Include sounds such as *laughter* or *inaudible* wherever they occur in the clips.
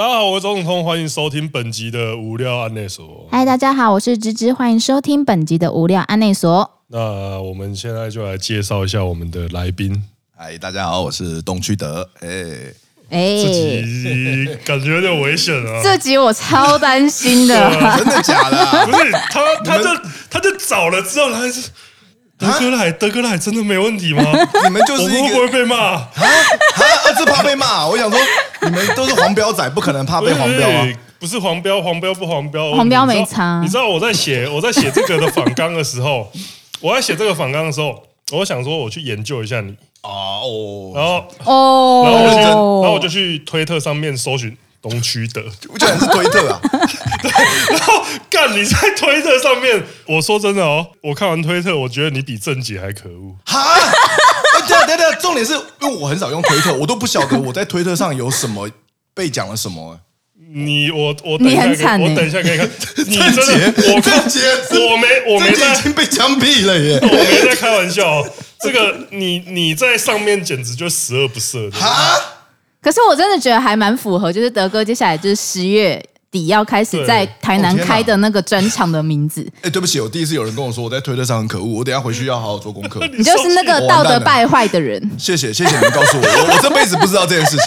大家好，我是周永通，欢迎收听本集的无聊案内所。嗨，大家好，我是芝芝，欢迎收听本集的无聊案内所。那我们现在就来介绍一下我们的来宾。嗨，大家好，我是东区德。哎哎，这集感觉有点危险啊！这集我超担心的，真的假的、啊？不是他，他就他就找了之后，他还是。德哥来，德哥来，真的没问题吗？你们就是会不会被骂啊？啊，儿子怕被骂。我想说，你们都是黄标仔，不可能怕被黄标啊！不是黄标，黄标不黄标，黄标没差。你知道我在写我在写这个的访纲的时候，*laughs* 我在写这个访纲的时候，我想说我去研究一下你啊哦，然后哦，然后我就然后我就去推特上面搜寻。东区的，我觉得是推特啊，*laughs* *laughs* 对，然后干你在推特上面，我说真的哦，我看完推特，我觉得你比正姐还可恶。哈，等等等，重点是因为我很少用推特，我都不晓得我在推特上有什么被讲了什么。你我我等一下，我等一下给你看。*laughs* 正姐，我郑杰，我没我没在已经被枪毙了耶，*laughs* 我没在开玩笑。哦这个你你在上面简直就十恶不赦。哈。可是我真的觉得还蛮符合，就是德哥接下来就是十月底要开始在台南开的那个专场的名字。哎，对不起，我第一次有人跟我说我在推特上很可恶，我等下回去要好好做功课。你就是那个道德败坏的人。谢谢谢谢你们告诉我，我我这辈子不知道这件事情。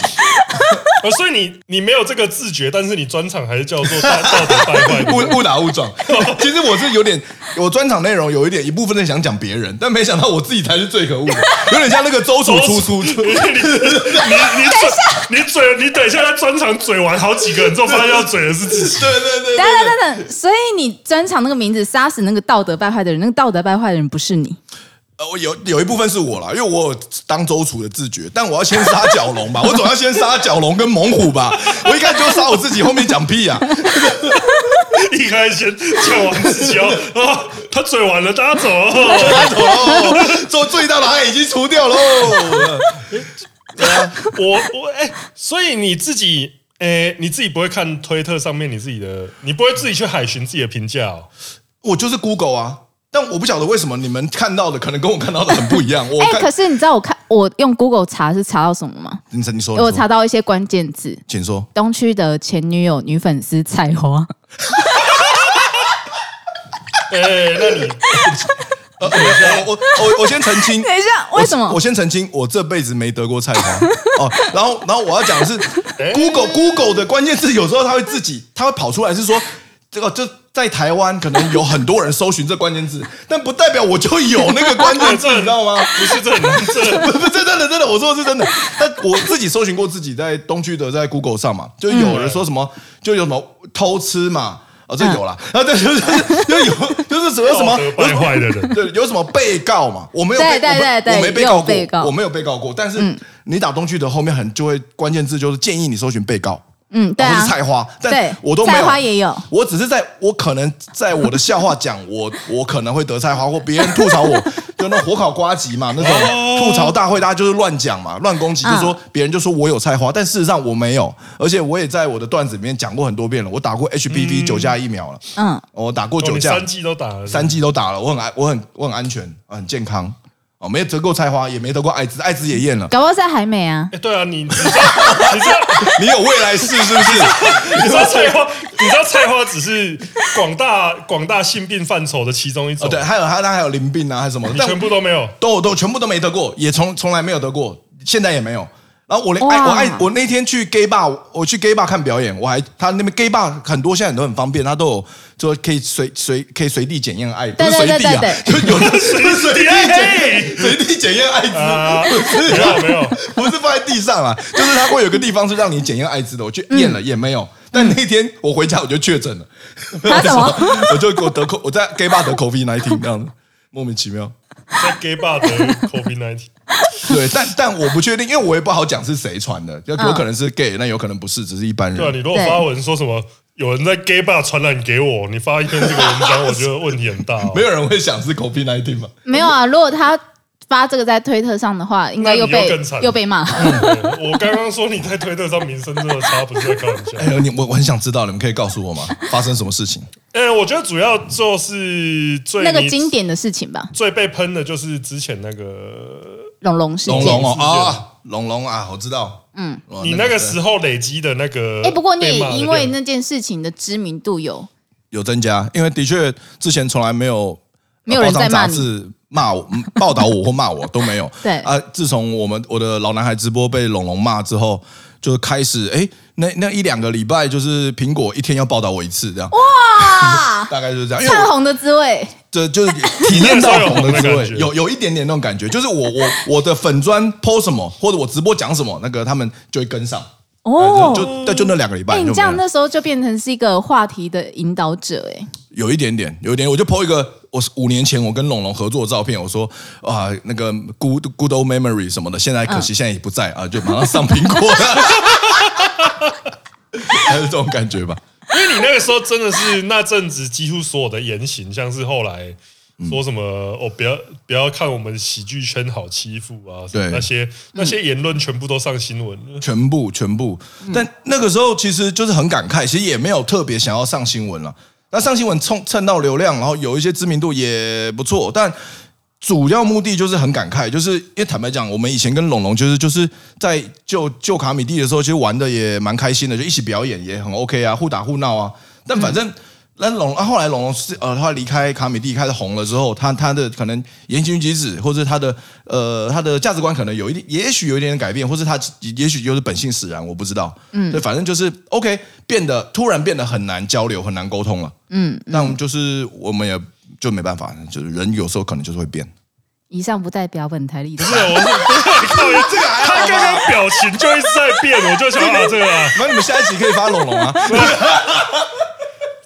所以你你没有这个自觉，但是你专场还是叫做道德败坏，误误打误撞。其实我是有点，我专场内容有一点一部分在想讲别人，但没想到我自己才是最可恶的，有点像那个周楚出书。你你你嘴你嘴你等一下在专场嘴完好几个人之后，发现要嘴的是自己。对对对，等等等等，所以你专场那个名字杀死那个道德败坏的人，那个道德败坏的人不是你。呃，我有有一部分是我啦，因为我有当周处的自觉，但我要先杀角龙吧，我总要 *laughs* 先杀角龙跟猛虎吧，我一开始就杀我自己，后面讲屁、啊，*laughs* 一开始先讲完自己 *laughs* 哦，他嘴完了，大家走，大家走喽，做最大的害已经除掉喽，对啊，我我哎、欸，所以你自己你自己不会看推特上面你自己的，你不会自己去海巡自己的评价哦，我就是 Google 啊。但我不晓得为什么你们看到的可能跟我看到的很不一样。我哎、欸，可是你知道我看我用 Google 查是查到什么吗？你你说，我查到一些关键字，请说。东区的前女友女粉丝菜花。哎、欸，那你，*laughs* 呃、我我我我先澄清，等一下，为什么？我，我先澄清，我这辈子没得过菜花 *laughs* 哦。然后然后我要讲的是，Google Google 的关键字有时候它会自己，它会跑出来是说。这个就在台湾，可能有很多人搜寻这关键字，但不代表我就有那个关键字，*laughs* 你知道吗？不是真的，不不，是真的真的，我说的是真的。但我自己搜寻过自己在东区的在 Google 上嘛，就有人说什么，就有什么偷吃嘛，哦，这有了，啊，对，就是就有，就是什么什么败坏的人，对，有什么被告嘛，我没有被，我没被告过，我没有被告过，但是你打东区的后面很就会关键字就是建议你搜寻被告。嗯，对啊，是菜花，但我都没有。菜花也有，我只是在我可能在我的笑话讲我我可能会得菜花，或别人吐槽我，*laughs* 就那火烤瓜吉嘛，那种吐槽大会，大家就是乱讲嘛，乱攻击，就说别人就说我有菜花，但事实上我没有，而且我也在我的段子里面讲过很多遍了，我打过 HPV 九价疫苗了，嗯，我打过九价，三剂都打了，三剂都打了，我很安，我很我很安全，很健康。没有得过菜花，也没得过艾滋，艾滋也验了。搞不好在海美啊？哎，对啊，你你知道 *laughs* 你知道你有未来式是不是？你知道菜花？你知道菜花只是广大广大性病范畴的其中一种。对，还有他他还有淋病啊，还是什么？你全部都没有，都都全部都没得过，也从从来没有得过，现在也没有。然后我连爱我爱我那天去 gay bar，我去 gay bar 看表演，我还他那边 gay bar 很多，现在很多很方便，他都有就可以随随可以随地检验爱，不是随地啊，就有的随随地检随地检验艾滋，不是 *laughs* *laughs* 没有没有，不是放在地上啊，就是他会有个地方是让你检验艾滋的，我去验了也没有，但那天我回家我就确诊了，他什么？*laughs* 我就我得口我在 gay bar 得 COVID-19 这样子，莫名其妙，在 gay bar 得 COVID-19。对，但但我不确定，因为我也不好讲是谁传的，就有可能是 gay，那有可能不是，只是一般人。对啊，你如果发文说什么有人在 gay bar 传染给我，你发一篇这个文章，*laughs* 我觉得问题很大哦。没有人会想是 COVID-19 吧？没有啊，如果他。发这个在推特上的话，应该又被又，被骂。嗯、我刚刚说你在推特上名声这么差，不是在开玩笑。*laughs* 哎呦，你我我很想知道，你们可以告诉我吗？发生什么事情？*laughs* 哎、欸，我觉得主要就是最那个经典的事情吧。最被喷的就是之前那个龙龙事件。龙龙哦啊，龙龙啊，我知道。嗯，你那个时候累积的那个，哎，不过你也因为那件事情的知名度有有增加，因为的确之前从来没有没有人在骂你。骂我、报道我或骂我都没有。*laughs* 对啊，自从我们我的老男孩直播被龙龙骂之后，就开始哎，那那一两个礼拜，就是苹果一天要报道我一次这样。哇，*laughs* 大概就是这样。看红的滋味，这就是体验到红的滋味，*laughs* 有有一点点那种感觉，就是我我我的粉砖 po 什么，或者我直播讲什么，那个他们就会跟上。哦，就就那两个礼拜。哎，你这样那时候就变成是一个话题的引导者，哎。有一点点，有一点，我就 po 一个，我五年前我跟龙龙合作的照片，我说啊，那个 good good old memory 什么的，现在可惜现在也不在啊，就马上上苹果了，*laughs* 还是这种感觉吧。因为你那个时候真的是那阵子，几乎所有的言行，像是后来说什么、嗯、哦，不要不要看我们喜剧圈好欺负啊，对那些那些言论全部都上新闻，全部全部。但那个时候其实就是很感慨，其实也没有特别想要上新闻了。那上新闻蹭蹭到流量，然后有一些知名度也不错，但主要目的就是很感慨，就是因为坦白讲，我们以前跟龙龙就是就是在救救卡米蒂的时候，其实玩的也蛮开心的，就一起表演也很 OK 啊，互打互闹啊，但反正。那龙啊，后来龙龙是呃，他离开卡米蒂开始红了之后，他他的可能言行举止，或者他的呃他的价值观可能有一点，也许有一点点改变，或是他也许就是本性使然，我不知道。嗯，对，反正就是 OK，变得突然变得很难交流，很难沟通了。嗯，那我们就是我们也就没办法，就是人有时候可能就是会变。以上不代表本台立场。是，我是靠这个，他刚刚表情就一直在变，我就想到这个啊。那你们下一集可以发龙龙啊。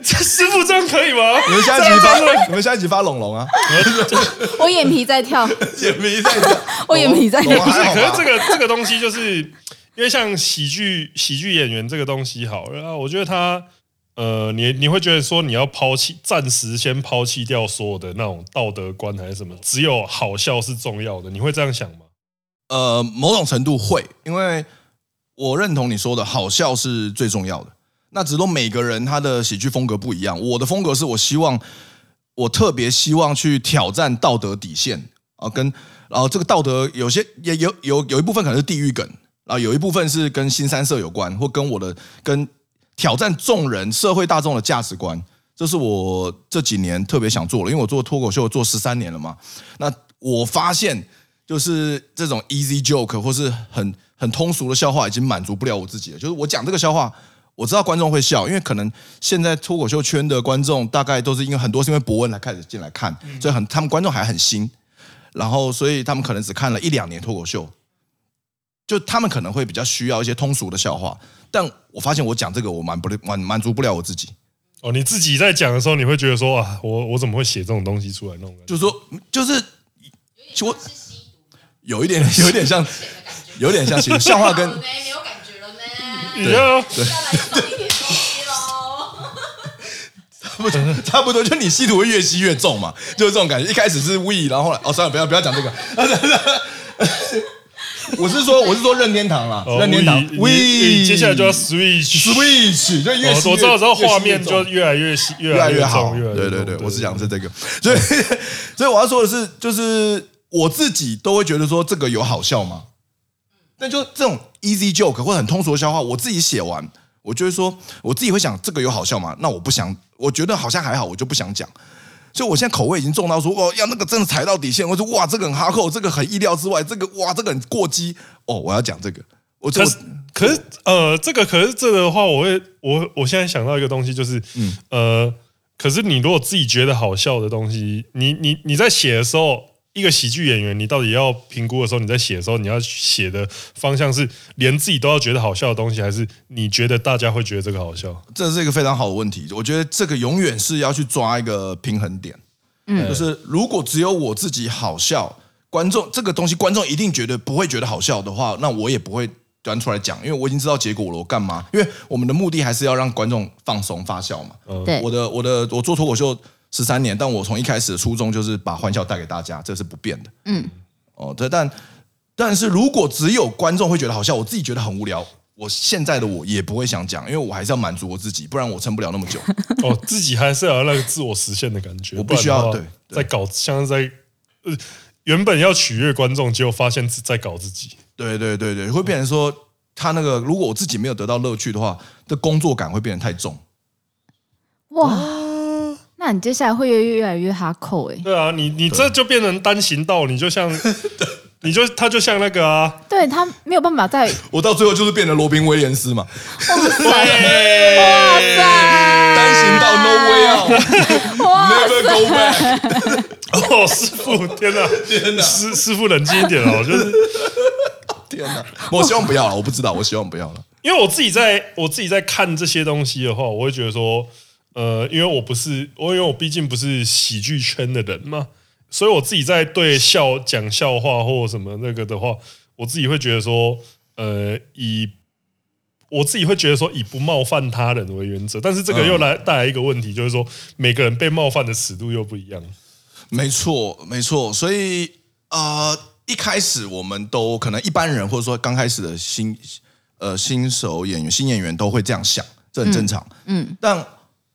这师傅这样可以吗？你们下一集发，你们下一集发龙龙啊！我眼皮在跳，眼皮在跳，*laughs* 我眼皮在跳。不是，可是这个这个东西，就是因为像喜剧喜剧演员这个东西，好，然后我觉得他呃，你你会觉得说，你要抛弃，暂时先抛弃掉所有的那种道德观还是什么，只有好笑是重要的，你会这样想吗？呃，某种程度会，因为我认同你说的，好笑是最重要的。那只是说每个人他的喜剧风格不一样。我的风格是我希望，我特别希望去挑战道德底线啊，跟然后这个道德有些也有有有一部分可能是地狱梗，然后有一部分是跟新三色有关，或跟我的跟挑战众人社会大众的价值观，这是我这几年特别想做的，因为我做脱口秀做十三年了嘛。那我发现就是这种 easy joke 或是很很通俗的笑话已经满足不了我自己了，就是我讲这个笑话。我知道观众会笑，因为可能现在脱口秀圈的观众大概都是因为很多是因为博文来开始进来看，所以很他们观众还很新，然后所以他们可能只看了一两年脱口秀，就他们可能会比较需要一些通俗的笑话。但我发现我讲这个我满不满满足不了我自己。哦，你自己在讲的时候，你会觉得说啊，我我怎么会写这种东西出来弄？就是说，就是我有一点有一点像，有点像写笑话跟。对对，*laughs* 差不多，差不多，就你吸毒会越吸越重嘛，就是这种感觉。一开始是 we，然后后来哦，算了，不要不要讲这个。*laughs* 我是说，我是说任天堂啦，任天堂 we，接下来就要 switch，switch，就越我知道之后画面就越来越吸，越来越好。对对对，我是讲的是这个，所以 *laughs* 所以我要说的是，就是我自己都会觉得说这个有好笑吗？但就这种 easy joke 或很通俗的笑话，我自己写完，我就会说，我自己会想，这个有好笑吗？那我不想，我觉得好像还好，我就不想讲。所以我现在口味已经重到说，哦，要那个真的踩到底线，我说哇，这个很哈扣，这个很意料之外，这个哇，这个很过激，哦，我要讲这个。我可是可是呃，这个可是这个的话，我会我我现在想到一个东西，就是嗯呃，可是你如果自己觉得好笑的东西，你你你在写的时候。一个喜剧演员，你到底要评估的时候，你在写的时候，你要写的方向是连自己都要觉得好笑的东西，还是你觉得大家会觉得这个好笑？这是一个非常好的问题。我觉得这个永远是要去抓一个平衡点。嗯，就是如果只有我自己好笑，观众这个东西观众一定觉得不会觉得好笑的话，那我也不会端出来讲，因为我已经知道结果了。我干嘛？因为我们的目的还是要让观众放松发笑嘛。对，我的我的我做脱口秀。十三年，但我从一开始的初衷就是把欢笑带给大家，这是不变的。嗯，哦，对，但但是如果只有观众会觉得好笑，我自己觉得很无聊，我现在的我也不会想讲，因为我还是要满足我自己，不然我撑不了那么久。*laughs* 哦，自己还是要那个自我实现的感觉，我不需要对，在搞像是在呃原本要取悦观众，结果发现在搞自己。对对对对，会变成说他那个，如果我自己没有得到乐趣的话，的工作感会变得太重。哇，那你接下来会越越来越哈扣哎。对啊，你你这就变成单行道，你就像，*laughs* 你就他就像那个啊，对他没有办法再。*laughs* 我到最后就是变成罗宾威廉斯嘛。哇塞，单行道 no way out，never go back。*laughs* 哦，师傅，天哪，天哪，师师傅冷静一点哦，就是。天哪！我希望不要了，我不知道，我希望不要了。因为我自己在我自己在看这些东西的话，我会觉得说，呃，因为我不是我，因为我毕竟不是喜剧圈的人嘛，所以我自己在对笑讲笑话或什么那个的话，我自己会觉得说，呃，以我自己会觉得说以不冒犯他人为原则，但是这个又来带来一个问题，就是说每个人被冒犯的尺度又不一样。没错，没错，所以呃。一开始我们都可能一般人或者说刚开始的新呃新手演员新演员都会这样想，这很正常。嗯，嗯，但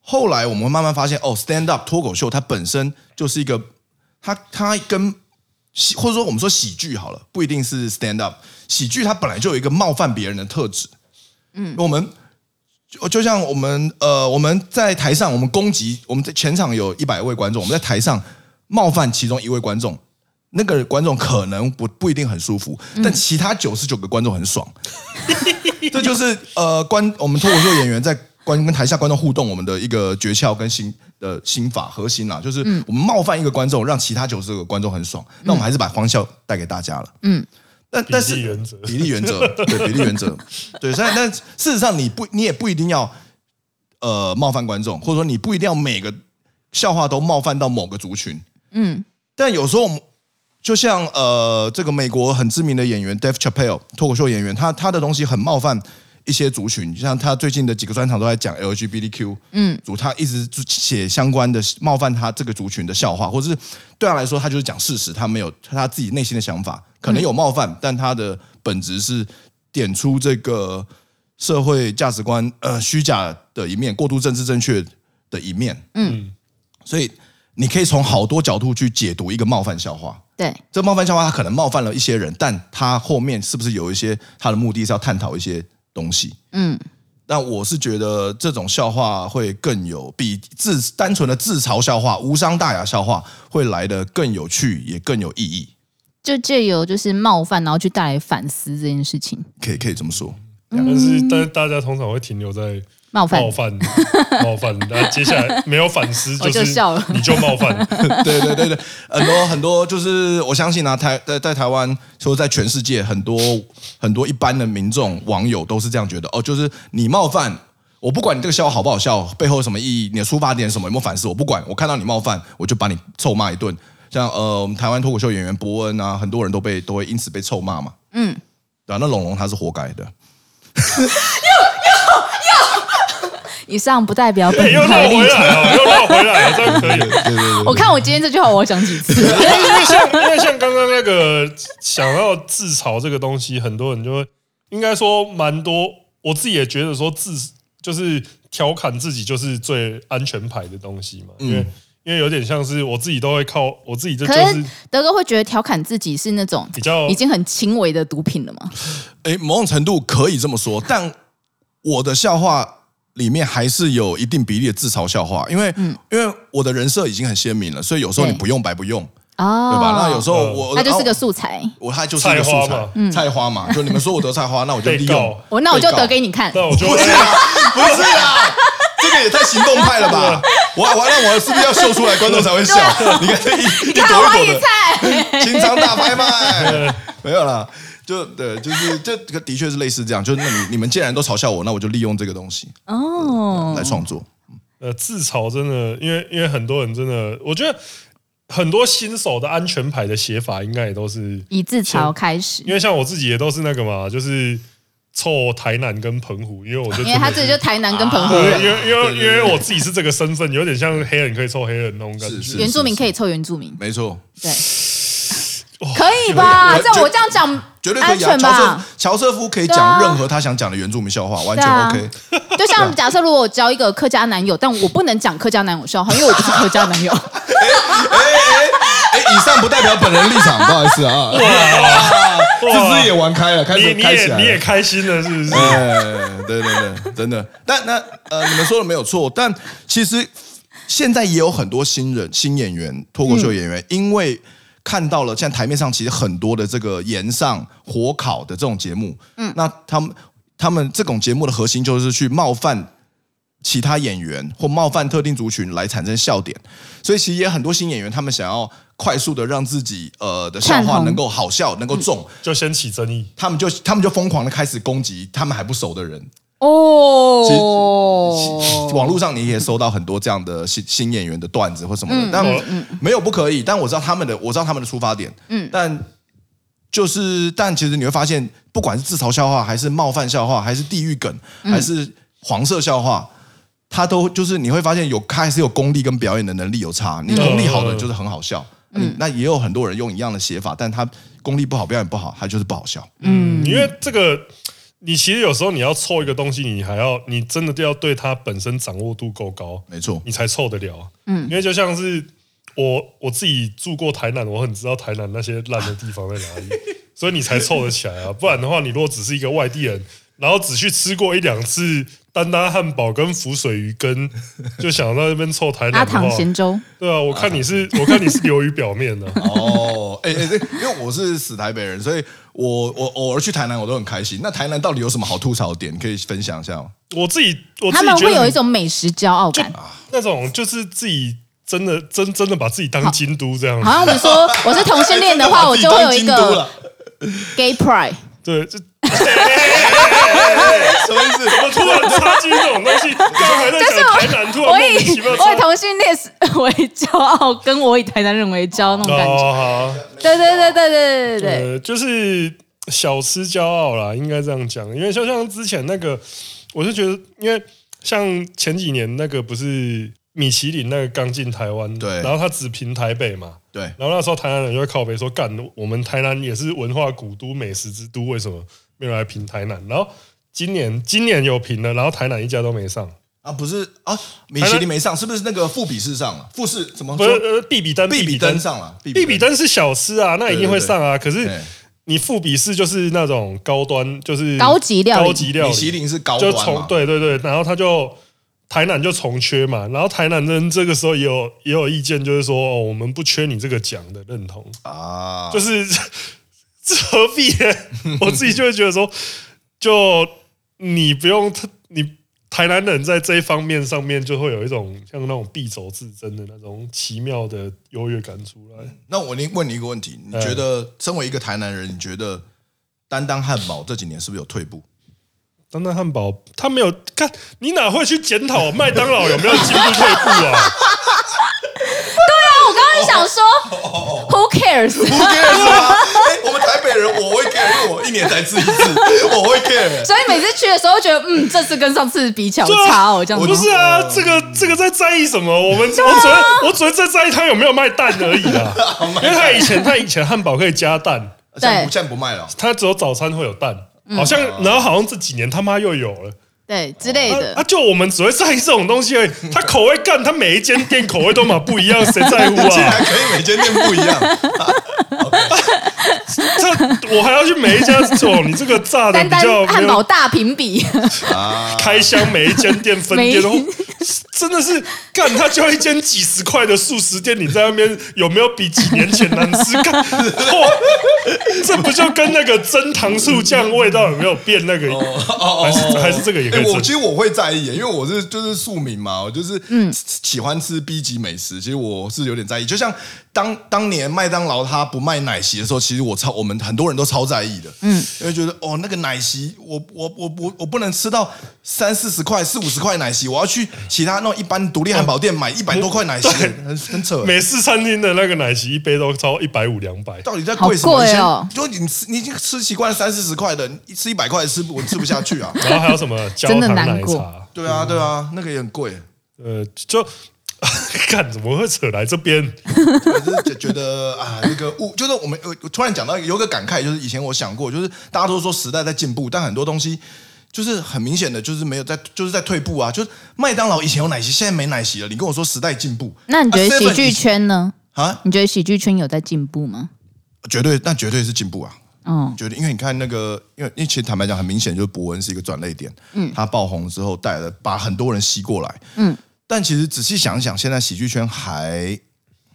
后来我们慢慢发现，哦，stand up 脱口秀它本身就是一个，它它跟喜或者说我们说喜剧好了，不一定是 stand up 喜剧，它本来就有一个冒犯别人的特质。嗯，我们就就像我们呃我们在台上我们攻击我们在全场有一百位观众，我们在台上冒犯其中一位观众。那个观众可能不不一定很舒服，但其他九十九个观众很爽。这就是呃，观我们脱口秀演员在观跟台下观众互动，我们的一个诀窍跟心的心法核心啦，就是我们冒犯一个观众，让其他九十九个观众很爽，那我们还是把欢笑带给大家了。嗯，但但是比例原则，对比例原则，对，*laughs* 所以但事实上你不你也不一定要呃冒犯观众，或者说你不一定要每个笑话都冒犯到某个族群。嗯，但有时候我们。就像呃，这个美国很知名的演员 Dave Chappelle 脱口秀演员，他他的东西很冒犯一些族群，就像他最近的几个专场都在讲 LGBTQ，嗯，组他一直写相关的冒犯他这个族群的笑话，或者是对他来说，他就是讲事实，他没有他自己内心的想法，可能有冒犯，但他的本质是点出这个社会价值观呃虚假的一面，过度政治正确的一面，嗯，所以你可以从好多角度去解读一个冒犯笑话。对，这冒犯笑话，他可能冒犯了一些人，但他后面是不是有一些他的目的是要探讨一些东西？嗯，但我是觉得这种笑话会更有比自单纯的自嘲笑话、无伤大雅笑话会来的更有趣，也更有意义。就借由就是冒犯，然后去带来反思这件事情，可以可以这么说。但是，但是大家通常会停留在。冒犯，冒犯，*laughs* 冒犯，那接下来没有反思，*laughs* 就是你就冒犯。对对对对，很多 *laughs* 很多，就是我相信啊，台在在台湾，说在全世界，很多很多一般的民众网友都是这样觉得哦，就是你冒犯我，不管你这个笑话好不好笑，背后有什么意义，你的出发点什么，有没有反思，我不管，我看到你冒犯，我就把你臭骂一顿。像呃，我们台湾脱口秀演员伯恩啊，很多人都被都会因此被臭骂嘛。嗯，对啊，那龙龙他是活该的。以上不代表本台立场。又绕回来了，这样可以。对对对对，我看我今天这句话，我要讲几次？因为像因为像刚刚那个想要自嘲这个东西，很多人就会应该说蛮多。我自己也觉得说自就是调侃自己就是最安全牌的东西嘛。因为因为有点像是我自己都会靠我自己，这就是德哥会觉得调侃自己是那种比较已经很轻微的毒品了吗？哎，某种程度可以这么说，但我的笑话。里面还是有一定比例的自嘲笑话，因为、嗯、因为我的人设已经很鲜明了，所以有时候你不用白不用，哦、对吧？那有时候我他就是个素材，我他就是一个素材，菜花嘛，嗯、菜花嘛，就你们说我得菜花，*laughs* 那我就利用，我那我就得给你看，不是啦，*laughs* 不是啦，这个也太行动派了吧？*laughs* 我我让我是不是要秀出来，观众才会笑？你看这一一朵一朵的，清仓大拍卖，没有了。就对，就是这个的确是类似这样，就是那你你们既然都嘲笑我，那我就利用这个东西哦来创作。呃，自嘲真的，因为因为很多人真的，我觉得很多新手的安全牌的写法应该也都是以自嘲开始。因为像我自己也都是那个嘛，就是凑台南跟澎湖，因为我就因为他自己就台南跟澎湖，因为因为因为我自己是这个身份，有点像黑人可以凑黑人那种感觉，原住民可以凑原住民，没错，对。可以吧？这我这样讲绝对可以。乔瑟乔瑟夫可以讲任何他想讲的原住民笑话，完全 OK。*laughs* 就像假设如果我交一个客家男友，但我不能讲客家男友笑话，因为我不是客家男友。哎哎哎哎！以上不代表本人立场，不好意思啊。哇，*laughs* 也玩开了，开始开起来你也开心了，是不是？哎，对对对，真的。但那呃，你们说的没有错，但其实现在也有很多新人、新演员、脱口秀演员，因为看到了现在台面上其实很多的这个炎上火烤的这种节目，嗯，那他们他们这种节目的核心就是去冒犯。其他演员或冒犯特定族群来产生笑点，所以其实也很多新演员，他们想要快速的让自己呃的笑话能够好笑，能够中，就掀起争议，他们就他们就疯狂的开始攻击他们还不熟的人哦。其实网络上你也收到很多这样的新新演员的段子或什么的，嗯、但没有不可以，但我知道他们的我知道他们的出发点，嗯，但就是但其实你会发现，不管是自嘲笑话，还是冒犯笑话，还是地狱梗，还是黄色笑话。他都就是你会发现有他还是有功力跟表演的能力有差，你功力好的就是很好笑，嗯，那也有很多人用一样的写法，但他功力不好，表演不好，他就是不好笑，嗯，因为这个你其实有时候你要凑一个东西，你还要你真的要对它本身掌握度够高，没错，你才凑得了，嗯，因为就像是我我自己住过台南，我很知道台南那些烂的地方在哪里，*laughs* 所以你才凑得起来啊，不然的话，你如果只是一个外地人。然后只去吃过一两次丹丹汉堡跟浮水鱼羹，*laughs* 就想到那边凑台南阿唐咸粥。对啊，我看你是，我看你是流于表面的。*laughs* 哦，哎哎，因为我是死台北人，所以我我偶尔去台南我都很开心。那台南到底有什么好吐槽的点？可以分享一下吗？我自己，我自己他们会有一种美食骄傲感，那种就是自己真的真真的把自己当京都这样子。好像你说我是同性恋的话，*laughs* 我就会有一个 gay pride。对，这。*laughs* 什么意思？怎么突然插进这种东西？刚才在讲台南，突然莫名其妙。我以同性恋为骄傲，跟我以台南人为骄傲那种感觉。哦、对对对对对对对，就是小吃骄傲啦，应该这样讲。因为就像之前那个，我是觉得，因为像前几年那个不是米其林那个刚进台湾，对，然后他只评台北嘛，对，然后那时候台南人就会靠北说，干，我们台南也是文化古都、美食之都，为什么？没有来评台南，然后今年今年有评了，然后台南一家都没上啊，不是啊，米其林没上，是不是那个富比士上了？富士怎么不是？呃，必比登，必比登上了，必比登是小吃啊，那一定会上啊。可是你富比士就是那种高端，就是高级料，高级料，米其林是高端嘛？对对对，然后他就台南就从缺嘛，然后台南人这个时候也有也有意见，就是说哦，我们不缺你这个奖的认同啊，就是。这何必呢？我自己就会觉得说，就你不用你台南人在这一方面上面就会有一种像那种敝帚自珍的那种奇妙的优越感出来。那我问你一个问题：你觉得身为一个台南人，你觉得丹丹汉堡这几年是不是有退步？丹丹汉堡他没有看，你哪会去检讨麦当劳有没有进步退步啊？*laughs* 我刚刚想说，Who cares？Who cares 啊？我们台北人，我会 care，因为我一年才吃一次，*laughs* 我会 care。所以每次去的时候，觉得嗯，这次跟上次比较差哦，这样子。不是啊，这个这个在在意什么？我们我只我只会在在意他有没有卖蛋而已啊。*laughs* 因为他以前他以前汉堡可以加蛋，现在现在不卖了。他只有早餐会有蛋，好像然后好像这几年他妈又有了。对之类的，啊，就我们只会在意这种东西而已。他口味干，他每一间店口味都嘛不一样，谁在乎啊？*laughs* 竟然可以每间店不一样。*laughs* 这我还要去每一家做，你这个炸的比较汉堡大评比，*laughs* 开箱每一间店分店哦，*laughs* 真的是干他就一间几十块的素食店，你在那边有没有比几年前难吃？干，*laughs* *laughs* 这不就跟那个真糖醋酱味道有没有变？那个哦哦还是还是这个也可以。我其实我会在意，因为我是就是庶民嘛，我就是嗯喜欢吃 B 级美食，其实我是有点在意，就像。当当年麦当劳他不卖奶昔的时候，其实我超我们很多人都超在意的，嗯，因为觉得哦那个奶昔，我我我我我不能吃到三四十块、四五十块奶昔，我要去其他那种一般独立汉堡店买一百多块奶昔，很很扯。美式餐厅的那个奶昔一杯都超一百五两百，到底在贵什么？贵哦！就你吃你已经吃习惯了三四十块的，一吃一百块吃不我吃不下去啊。*laughs* 然后还有什么 *laughs* 焦糖奶茶？对啊对啊，那个也很贵。呃，就。*laughs* 干怎么会扯来这边？就是觉得啊，那个物就是我们我突然讲到有个感慨，就是以前我想过，就是大家都说时代在进步，但很多东西就是很明显的就是没有在就是在退步啊。就是麦当劳以前有奶昔，现在没奶昔了。你跟我说时代进步，那你觉得喜剧圈呢？啊，你觉得喜剧圈有在进步吗？绝对，那绝对是进步啊！嗯，绝对因为你看那个，因为因为其实坦白讲，很明显就是博文是一个转类点。嗯，他爆红之后带了把很多人吸过来。嗯，但其实仔细想想，现在喜剧圈还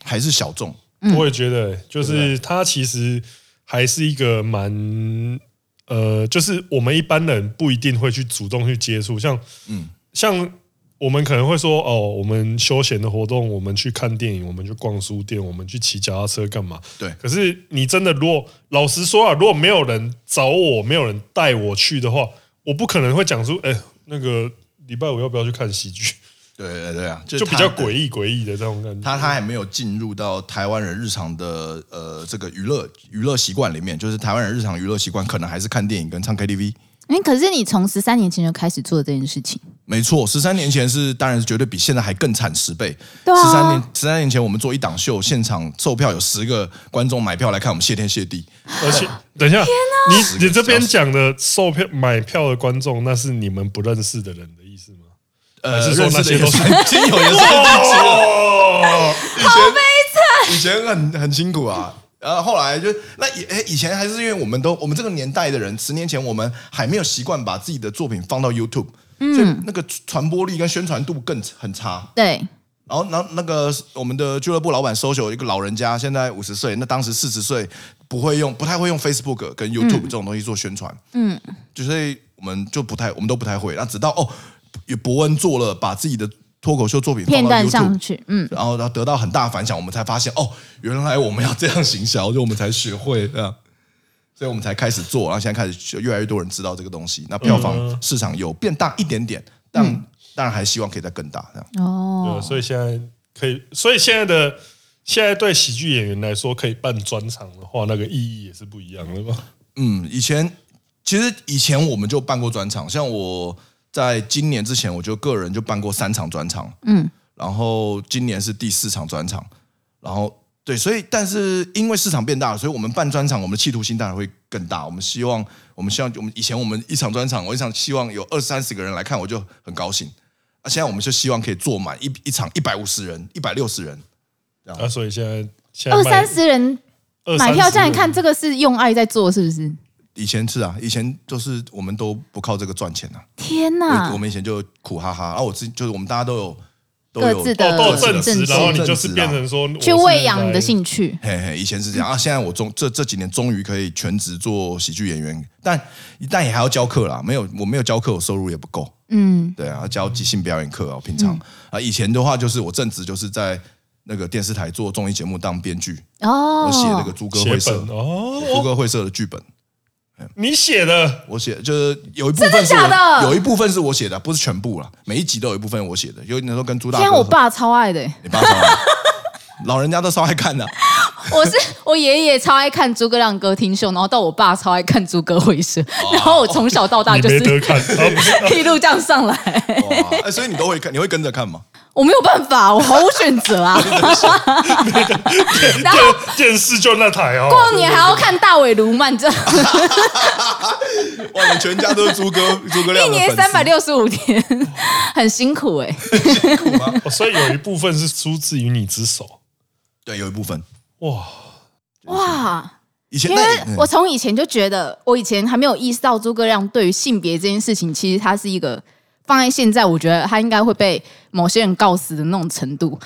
还是小众。我也觉得，就是他其实还是一个蛮呃，就是我们一般人不一定会去主动去接触，像嗯，像。我们可能会说哦，我们休闲的活动，我们去看电影，我们去逛书店，我们去骑脚踏车干嘛？对。可是你真的，如果老实说啊，如果没有人找我，没有人带我去的话，我不可能会讲出哎，那个礼拜五要不要去看喜剧？对对对啊，就，就比较诡异诡异的这种感觉。他他还没有进入到台湾人日常的呃这个娱乐娱乐习惯里面，就是台湾人日常娱乐习惯可能还是看电影跟唱 KTV。哎，可是你从十三年前就开始做这件事情，没错，十三年前是当然是绝对比现在还更惨十倍。对啊，十三年十三年前我们做一档秀，现场售票有十个观众买票来看我们谢天谢地。而且 *laughs* 等一下，你你这边讲的售票买票的观众，那是你们不认识的人的意思吗？呃，是说那些都是亲友也是哦，好悲惨，以前很很辛苦啊。然后后来就那以以前还是因为我们都我们这个年代的人，十年前我们还没有习惯把自己的作品放到 YouTube，嗯，所以那个传播力跟宣传度更很差。对。然后然后那个我们的俱乐部老板 social 一个老人家，现在五十岁，那当时四十岁，不会用不太会用 Facebook 跟 YouTube 这种东西做宣传，嗯，就是我们就不太我们都不太会。然后直到哦，有伯恩做了，把自己的。脱口秀作品片段上去，嗯，然后然后得到很大反响，我们才发现哦，原来我们要这样行销，就我们才学会这样，所以我们才开始做，然后现在开始越来越多人知道这个东西，那票房市场有变大一点点，但当然还希望可以再更大这样。哦，所以现在可以，所以现在的现在对喜剧演员来说，可以办专场的话，那个意义也是不一样的吧？嗯，以前其实以前我们就办过专场，像我。在今年之前，我就个人就办过三场专场，嗯，然后今年是第四场专场，然后对，所以但是因为市场变大了，所以我们办专场，我们的企图心当然会更大。我们希望，我们希望，我们以前我们一场专场，我一场希望有二三十个人来看，我就很高兴。啊，现在我们就希望可以坐满一一场一百五十人，一百六十人，这样。啊，所以现在，现在二三十人买票这样看，这个是用爱在做，是不是？以前是啊，以前就是我们都不靠这个赚钱啊。天哪！我们以前就苦哈哈，然后我自就是我们大家都有都有各自的正职，然后你就是变成说去喂养你的兴趣。嘿嘿，以前是这样啊，现在我终这这几年终于可以全职做喜剧演员，但但也还要教课啦。没有我没有教课，我收入也不够。嗯，对啊，教即兴表演课啊，平常啊，以前的话就是我正职就是在那个电视台做综艺节目当编剧哦，我写那个猪哥会社哦，猪哥会社的剧本。你写的，我写就是有一部分是有一部分是我写的，不是全部啦。每一集都有一部分我写的，有那时候跟朱大哥，天，我爸超爱的，你爸超爱，老人家都超爱看的。*laughs* 我是我爷爷超爱看诸葛亮歌厅秀，然后到我爸超爱看诸葛会社，*laughs* 然后我从小到大就 *laughs* 是一路这样上来。哎，所以你都会看，你会跟着看吗？我没有办法，我毫无选择啊。然后电视就那台哦。过年还要看大尾卢曼，这哇，你全家都是猪哥猪哥亮，一年三百六十五天，很辛苦哎。辛苦吗？所以有一部分是出自于你之手。对，有一部分。哇哇！以前，因为我从以前就觉得，我以前还没有意识到诸葛亮对于性别这件事情，其实他是一个。放在现在，我觉得他应该会被某些人告死的那种程度。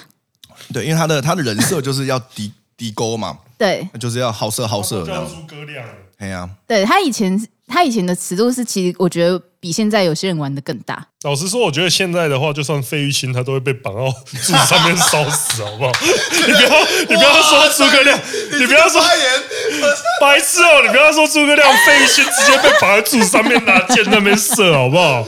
对，因为他的他的人设就是要低低沟嘛，对，就是要好色好色。的诸葛亮，哎呀，对他以前他以前的尺度是，其实我觉得比现在有些人玩的更大。老实说，我觉得现在的话，就算费玉清，他都会被绑到柱子上面烧死，好不好？*laughs* 你不要你不要说诸葛亮，你不要说白痴哦，你不要说诸葛亮，费玉清直接被绑在柱子上面拿箭那边射，好不好？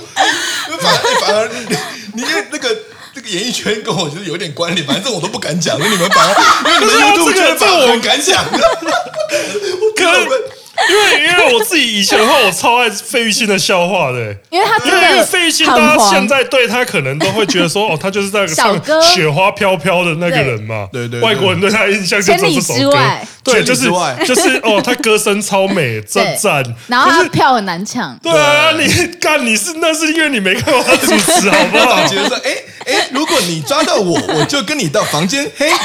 反而反而你，你因为那个这个演艺圈跟我就是有点关联，反正我都不敢讲，因为你们反而因为你们 YouTube 圈反而很敢讲，*laughs* 可能。*laughs* 因为因为我自己以前的话，我超爱费玉清的笑话的，因为他因为因为费玉清，大家现在对他可能都会觉得说，哦，他就是那个唱《雪花飘飘》的那个人嘛，对对，外国人对他印象就这首歌，对，就是就是 *laughs* 哦，他歌声超美，赞赞，然后他票很难抢，对啊，你看你是那是因为你没看过他主持，*laughs* 好不好？觉得说哎哎，如果你抓到我，我就跟你到房间，嘿嘿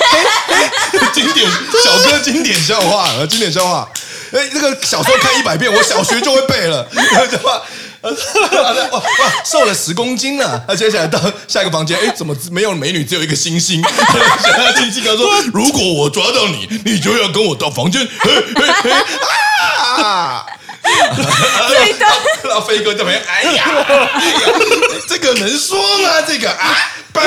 嘿，经典小哥经典笑话，经典笑话。哎，那个小时候看一百遍，我小学就会背了，*laughs* 对吧？*laughs* 哇哇，瘦了十公斤了。那接下来到 *laughs* 下一个房间，哎，怎么没有美女，只有一个星星？小星星他说：“如果我抓到你，你就要跟我到房间。嘿嘿嘿”啊！对的，老飞哥这边，哎呀，哎呀，这个能说吗？这个啊，对，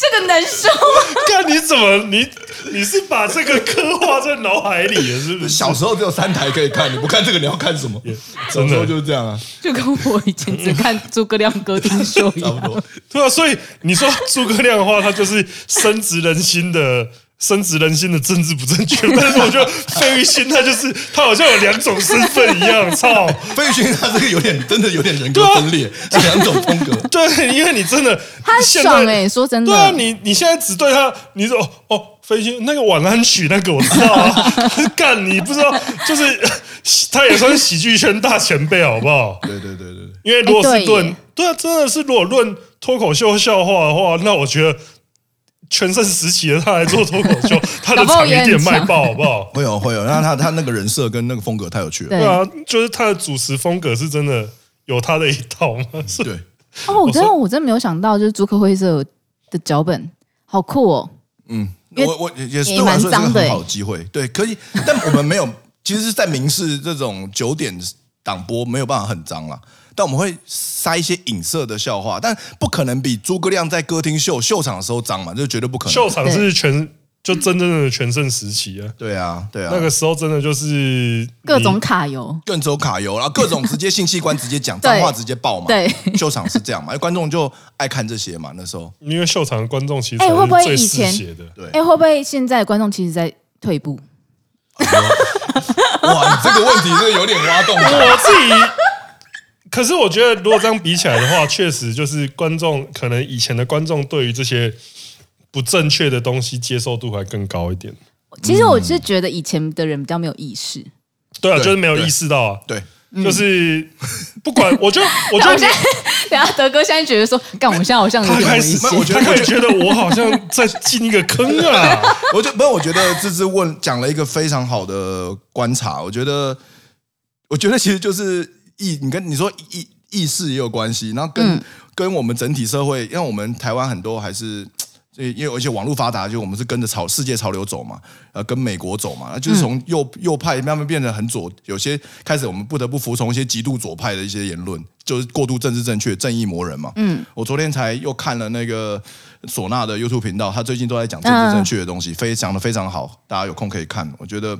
这个能说吗？*laughs* 看你怎么你。你是把这个刻画在脑海里了，是不是？小时候只有三台可以看，你不看这个，你要看什么？*laughs* 小时候就是这样啊，就跟我以前只看诸葛亮歌厅秀一样。*laughs* 对啊，所以你说诸葛亮的话，他就是深植人心的。深植人心的政治不正确，*laughs* 但是我觉得费玉清他就是他好像有两种身份一样，操！费玉清他这个有点真的有点人格分裂，这两种风格。*laughs* 对，因为你真的他很爽哎，说真的，对啊，你你现在只对他，你说哦，费玉清那个晚安曲那个我知道啊，*laughs* 干你不知道，就是他也算是喜剧圈大前辈，好不好？对对对对，因为如果是论对啊，真的是如果论脱口秀笑话的话，那我觉得。全盛时期的他来做脱口秀，*laughs* 他的场一定卖爆，好不好？会有会有，然后他他那个人设跟那个风格太有趣了。对啊，就是他的主持风格是真的有他的一套吗？是。对。哦，我真的我真没有想到，就是朱克辉社的脚本好酷哦。嗯，我我也是对我来说是个很好的机会。对，可以，但我们没有，其实是在明视这种九点档播没有办法很脏了。但我们会塞一些影射的笑话，但不可能比诸葛亮在歌厅秀秀场的时候脏嘛，这绝对不可能。秀场是全就真正的全盛时期啊！对啊，对啊，那个时候真的就是各种卡油，各种卡油，然后各种直接性器官直接讲 *laughs* 脏话直接爆嘛。对，秀场是这样嘛，观众就爱看这些嘛。那时候，因为秀场的观众其实哎会不会以前的对，哎会不会现在观众其实在退步？*laughs* 哇，你这个问题是有点挖洞。我自己。可是我觉得，如果这样比起来的话，确实就是观众可能以前的观众对于这些不正确的东西接受度还更高一点。其实我是觉得以前的人比较没有意识。对啊，就是没有意识到啊。对，就是不管，我就我就等下 *laughs* 德哥现在觉得说，干，我们现在好像有点危险。我觉得他会觉得我好像在进一个坑啊。*laughs* 我就不是，我觉得芝芝问讲了一个非常好的观察。我觉得，我觉得其实就是。意，你跟你说意意识也有关系，然后跟、嗯、跟我们整体社会，因为我们台湾很多还是，因为而且网络发达，就我们是跟着潮世界潮流走嘛，呃，跟美国走嘛，就是从右右派慢慢变得很左，有些开始我们不得不服从一些极度左派的一些言论，就是过度政治正确，正义魔人嘛。嗯，我昨天才又看了那个唢呐的 YouTube 频道，他最近都在讲政治正确的东西，非常的非常好，大家有空可以看。我觉得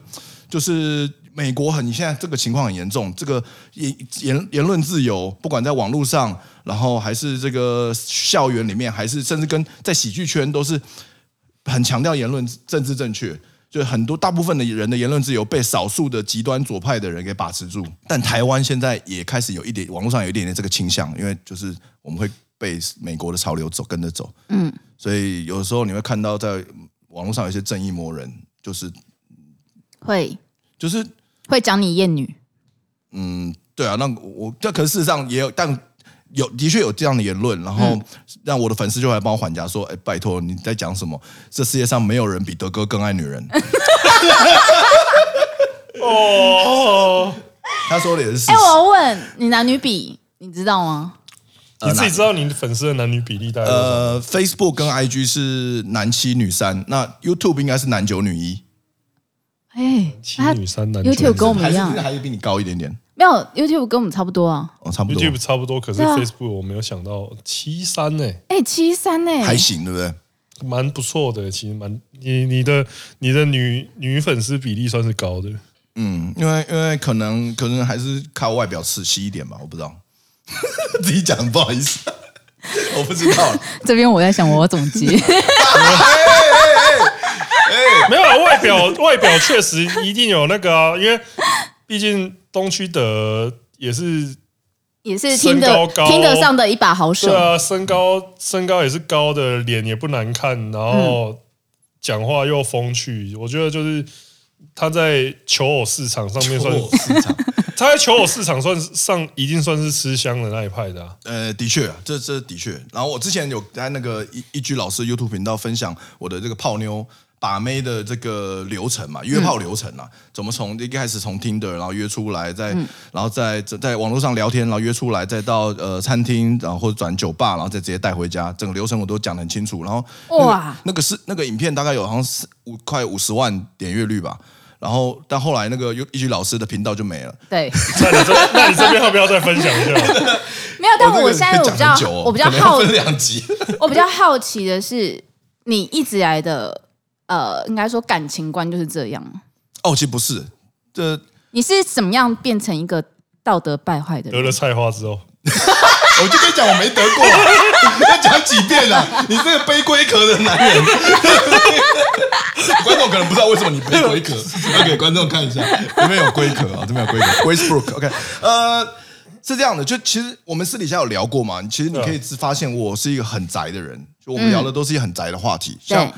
就是。美国很，你现在这个情况很严重，这个言言言论自由，不管在网络上，然后还是这个校园里面，还是甚至跟在喜剧圈，都是很强调言论政治正确，就很多大部分的人的言论自由被少数的极端左派的人给把持住。但台湾现在也开始有一点网络上有一点点这个倾向，因为就是我们会被美国的潮流走跟着走，嗯，所以有时候你会看到在网络上有一些正义魔人，就是会就是。会讲你厌女，嗯，对啊，那我这可是事实上也有，但有的确有这样的言论，然后让我的粉丝就来帮我还价说，哎，拜托你在讲什么？这世界上没有人比德哥更爱女人。*laughs* 哦，他说的也是。哎，我要问你男女比，你知道吗？你自己知道你的粉丝的男女比例大概？呃，Facebook 跟 IG 是男七女三，那 YouTube 应该是男九女一。哎，七女三男，YouTube 跟我们一样，还是比你高一点点？没有，YouTube 跟我们差不多啊。哦，差不多。YouTube 差不多，可是 Facebook 我没有想到七三呢。哎，七三呢？还行，对不对？蛮不错的，其实蛮你你的你的女女粉丝比例算是高的。嗯，因为因为可能可能还是靠外表仔细一点吧，我不知道。*laughs* 自己讲不好意思，*laughs* 我不知道。*laughs* 这边我在想，我要总结。*laughs* 没有啊，外表外表确实一定有那个啊，因为毕竟东区的也是也是身高高听得上的一把好手，对啊，身高身高也是高的，脸也不难看，然后讲话又风趣，我觉得就是他在求偶市场上面算市场，*laughs* 他在求偶市场算上一定算是吃香的那一派的啊。呃，的确啊，这这的确。然后我之前有在那个一一居老师 YouTube 频道分享我的这个泡妞。把妹的这个流程嘛，约炮流程啊，嗯、怎么从一开始从 Tinder，然后约出来，再、嗯、然后再在，在网络上聊天，然后约出来，再到呃餐厅，然后或者转酒吧，然后再直接带回家，整个流程我都讲得很清楚。然后、那个、哇，那个是那个影片大概有好像是五快五十万点阅率吧。然后但后来那个一句老师的频道就没了。对，那你这那你这边要不要再分享一下？*laughs* 没有，但我现在我比较、哦、我比较好两集，我比较好奇的是你一直来的。呃，应该说感情观就是这样。哦，其实不是，这你是怎么样变成一个道德败坏的人？得了菜花之后，*laughs* 我就跟你讲，我没得过，要讲几遍啊？你这个背龟壳的男人，观众可能不知道为什么你背龟壳，要给观众看一下，这边有龟壳啊，这边有龟壳，Gracebrook。OK，呃，是这样的，就其实我们私底下有聊过嘛，其实你可以发现我是一个很宅的人，就我们聊的都是一些很宅的话题，嗯、像。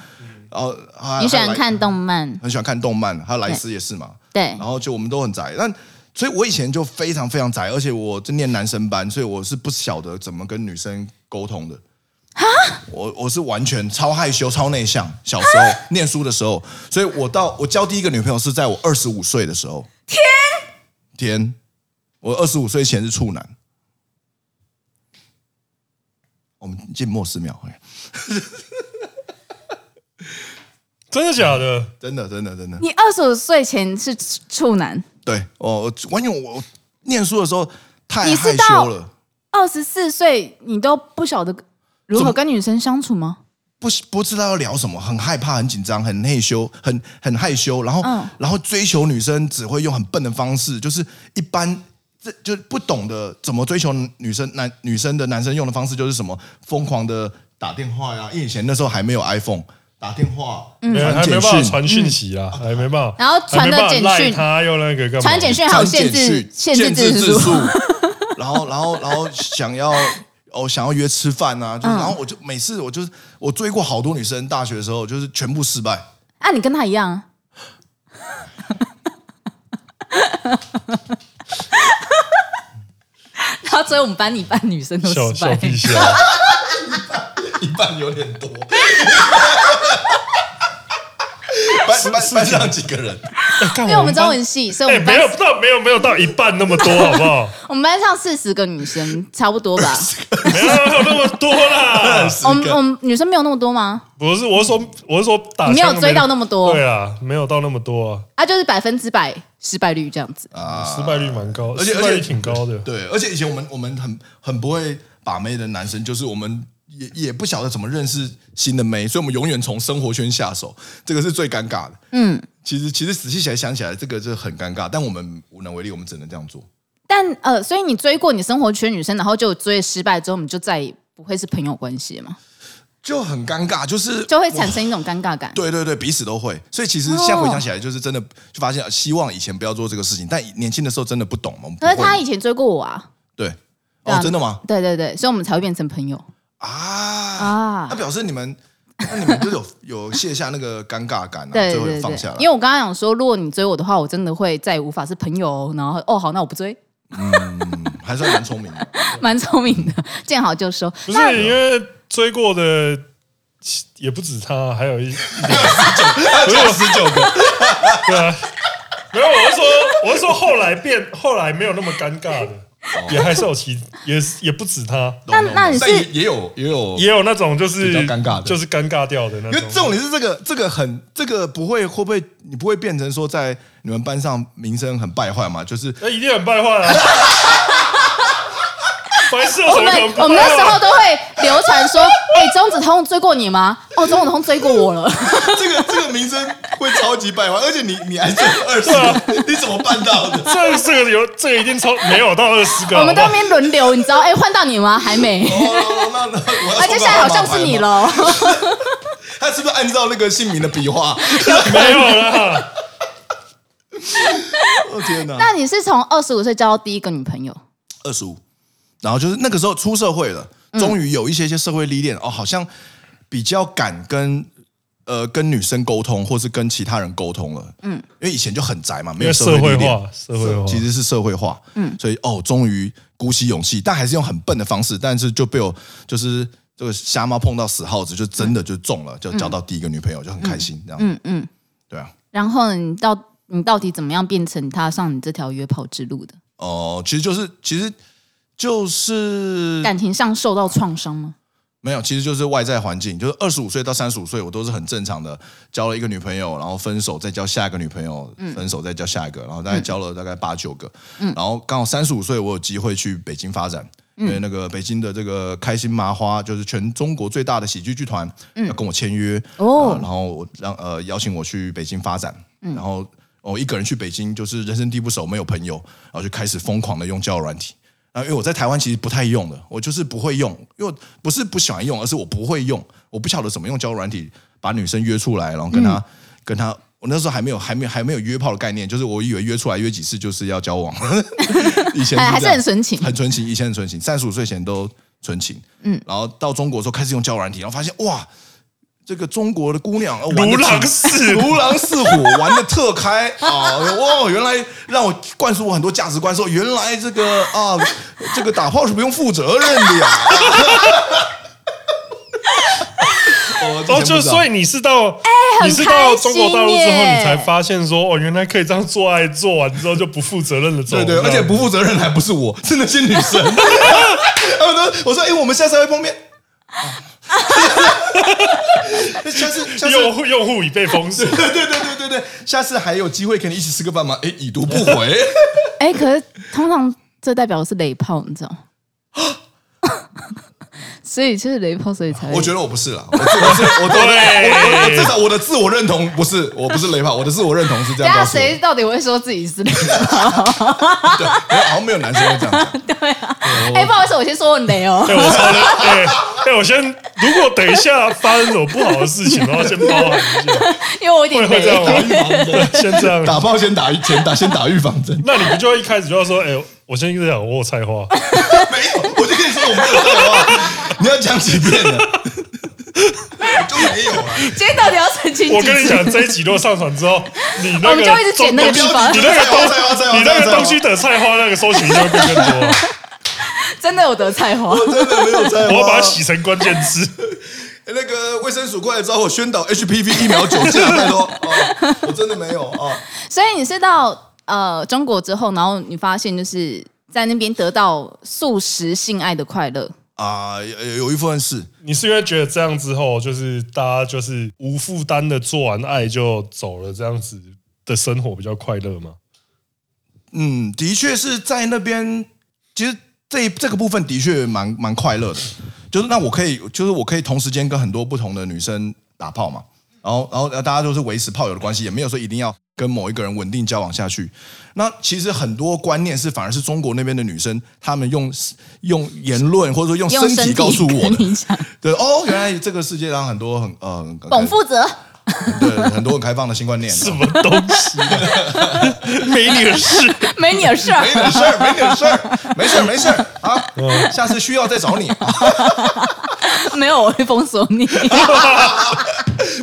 然后你喜欢看动漫，很喜欢看动漫，还有莱斯也是嘛。对，然后就我们都很宅，但所以我以前就非常非常宅，而且我就念男生班，所以我是不晓得怎么跟女生沟通的。哈，我我是完全超害羞、超内向。小时候念书的时候，所以我到我交第一个女朋友是在我二十五岁的时候。天，天，我二十五岁前是处男。我们静默十秒。真的假的？真的，真的，真的。你二十五岁前是处男？对，哦完全我念书的时候太害羞了。二十四岁你都不晓得如何跟女生相处吗？不不知道要聊什么，很害怕，很紧张，很内羞，很很害羞。然后，嗯、然后追求女生只会用很笨的方式，就是一般这就不懂得怎么追求女生男女生的男生用的方式就是什么疯狂的打电话呀，因为以前那时候还没有 iPhone。打电话，嗯，还没办法传讯息啊，还没办法。然后传的简讯，他用那个干嘛？传简讯还有限制，限制字数。然后，然后，然后想要哦，想要约吃饭啊，就是然后我就每次我就是我追过好多女生，大学的时候就是全部失败。啊，你跟他一样。*laughs* 他追我们班一半女生都失败。*laughs* 一半有点多。*laughs* 班班班上几个人？因为我们中文系，所以我们没有到没有没有到一半那么多，*laughs* 好不好？我们班上四十个女生，差不多吧？没有那么多啦。我们我们女生没有那么多吗？不是，我是说我是说打，你没有追到那么多。对啊，没有到那么多啊。啊，就是百分之百失败率这样子啊，失败率蛮高，而且而且挺高的。对，而且以前我们我们很很不会把妹的男生，就是我们。也也不晓得怎么认识新的妹，所以我们永远从生活圈下手，这个是最尴尬的。嗯，其实其实仔细起来想起来，这个是很尴尬，但我们无能为力，我们只能这样做。但呃，所以你追过你生活圈女生，然后就追失败之后，我们就再也不会是朋友关系了吗？就很尴尬，就是就会产生一种尴尬感。*laughs* 对对对，彼此都会。所以其实现在回想起来，就是真的就发现，希望以前不要做这个事情。但年轻的时候真的不懂嘛。可是他以前追过我啊。对，哦，真的吗？对对对，所以我们才会变成朋友。啊啊！那表示你们，那你们就有 *laughs* 有卸下那个尴尬感，最后放下来。因为我刚刚讲说，如果你追我的话，我真的会再也无法是朋友。然后哦，好，那我不追。嗯，还算蛮聪明的，*laughs* 蛮聪明的，见好就收。不是因为追过的也不止他，还有一十九，不是有十九个。对啊，没有，我是说，我是说后来变，后来没有那么尴尬的。*laughs* 也还是有其，也也不止他。那那你是也有也有也有那种就是比较尴尬的，就是尴尬掉的那种。因为这种你是这个这个很这个不会会不会你不会变成说在你们班上名声很败坏嘛？就是那一定很败坏啊。*laughs* 我们我们那时候都会流传说，哎，钟子通追过你吗？哦，钟子通追过我了。*laughs* 这个这个名声会超级败坏，而且你你还追二十个，你怎么办到的？*laughs* 这这个有这个一定超没有到二十个。我们都没轮流，你知道？哎，换到你吗？还没。那那那接下来好像是你喽。他是不是按照那个姓名的笔画？没有了。我天哪！那你是从二十五岁交到第一个女朋友？二十五。然后就是那个时候出社会了，终于有一些些社会历练哦，好像比较敢跟呃跟女生沟通，或是跟其他人沟通了。嗯，因为以前就很宅嘛，没有社会历练，社会化，其实是社会化。嗯，所以哦，终于鼓起勇气，但还是用很笨的方式，但是就被我就是这个瞎猫碰到死耗子，就真的就中了，就交到第一个女朋友，就很开心这样。嗯嗯，对啊。然后你到你到底怎么样变成踏上你这条约炮之路的？哦，其实就是其实就是感情上受到创伤吗？没有，其实就是外在环境，就是二十五岁到三十五岁，我都是很正常的，交了一个女朋友，然后分手，再交下一个女朋友，分手再交下一个，然后大概交了大概八九个，然后刚好三十五岁，我有机会去北京发展，因为那个北京的这个开心麻花就是全中国最大的喜剧剧团，要跟我签约，哦，然后我让呃邀请我去北京发展，然后我一个人去北京，就是人生地不熟，没有朋友，然后就开始疯狂的用交友软体。啊，因为我在台湾其实不太用的，我就是不会用，因为不是不喜欢用，而是我不会用，我不晓得怎么用交友软体把女生约出来，然后跟她、嗯、跟她，我那时候还没有还没有还没有约炮的概念，就是我以为约出来约几次就是要交往，*laughs* 以前是还是很纯情，很纯情，以前很纯情，三十五岁前都纯情，嗯，然后到中国之后开始用交友软体，然后发现哇。这个中国的姑娘如狼似如狼似虎，玩的特开啊！哇，*laughs* 原来让我灌输我很多价值观，说原来这个啊，这个打炮是不用负责任的呀。*laughs* 哦，就所以你是到，欸、你是到中国大陆之后，你才发现说哦，原来可以这样做爱，做完之后就不负责任的走。对对，而且不负责任还不是我，是那些女生。*laughs* 我说，哎，我们下次还会碰面。*laughs* 下次，下次用户用户已被封死。*laughs* 对对对对对对，下次还有机会跟你一起吃个饭吗？哎，已读不回。*laughs* 哎，可是通常这代表的是雷炮，你知道吗？所以就是雷炮，所以才我觉得我不是啦，我是我是 *laughs* 我对，我至少我的自我认同不是，我不是雷炮，我的自我认同是这样。那谁到底会说自己是雷炮？*laughs* 对，好像没有男生会这样。*laughs* 对啊，哎，不好意思，我先说我雷哦。对，我超雷。哎，哎，我先，如果等一下发生什么不好的事情，然后先包含一下，因为我有点雷。先这样，打炮先打先打先打预防针。那你不就一开始就要说，哎，我现在一直讲我有菜花？没有，我就跟你说我没有菜花。你要讲几遍了？就没有啊。今天到底要澄清？我跟你讲，这一集如果上传之后，你那个你那个东，你那个东西的菜花那个搜寻就会变更多。真的有得菜花？我真的没有菜花。我要把它洗成关键词。那个卫生署过来找我宣导 HPV 疫苗九价，太多。我真的没有啊。所以你是到呃中国之后，然后你发现就是在那边得到素食性爱的快乐。啊、呃，有有一部分是，你是因为觉得这样之后，就是大家就是无负担的做完爱就走了，这样子的生活比较快乐吗？嗯，的确是在那边，其实这这个部分的确蛮蛮快乐的，就是那我可以，就是我可以同时间跟很多不同的女生打炮嘛，然后然后大家都是维持炮友的关系，也没有说一定要。跟某一个人稳定交往下去，那其实很多观念是反而是中国那边的女生，她们用用言论或者说用身体告诉我的，对哦，原来这个世界上很多很呃，懂负责，对很多很开放的新观念，什么东西？没你的事，没你的事，没你的事，没你的事，没事没事啊，下次需要再找你。没有，我会封锁你。*laughs*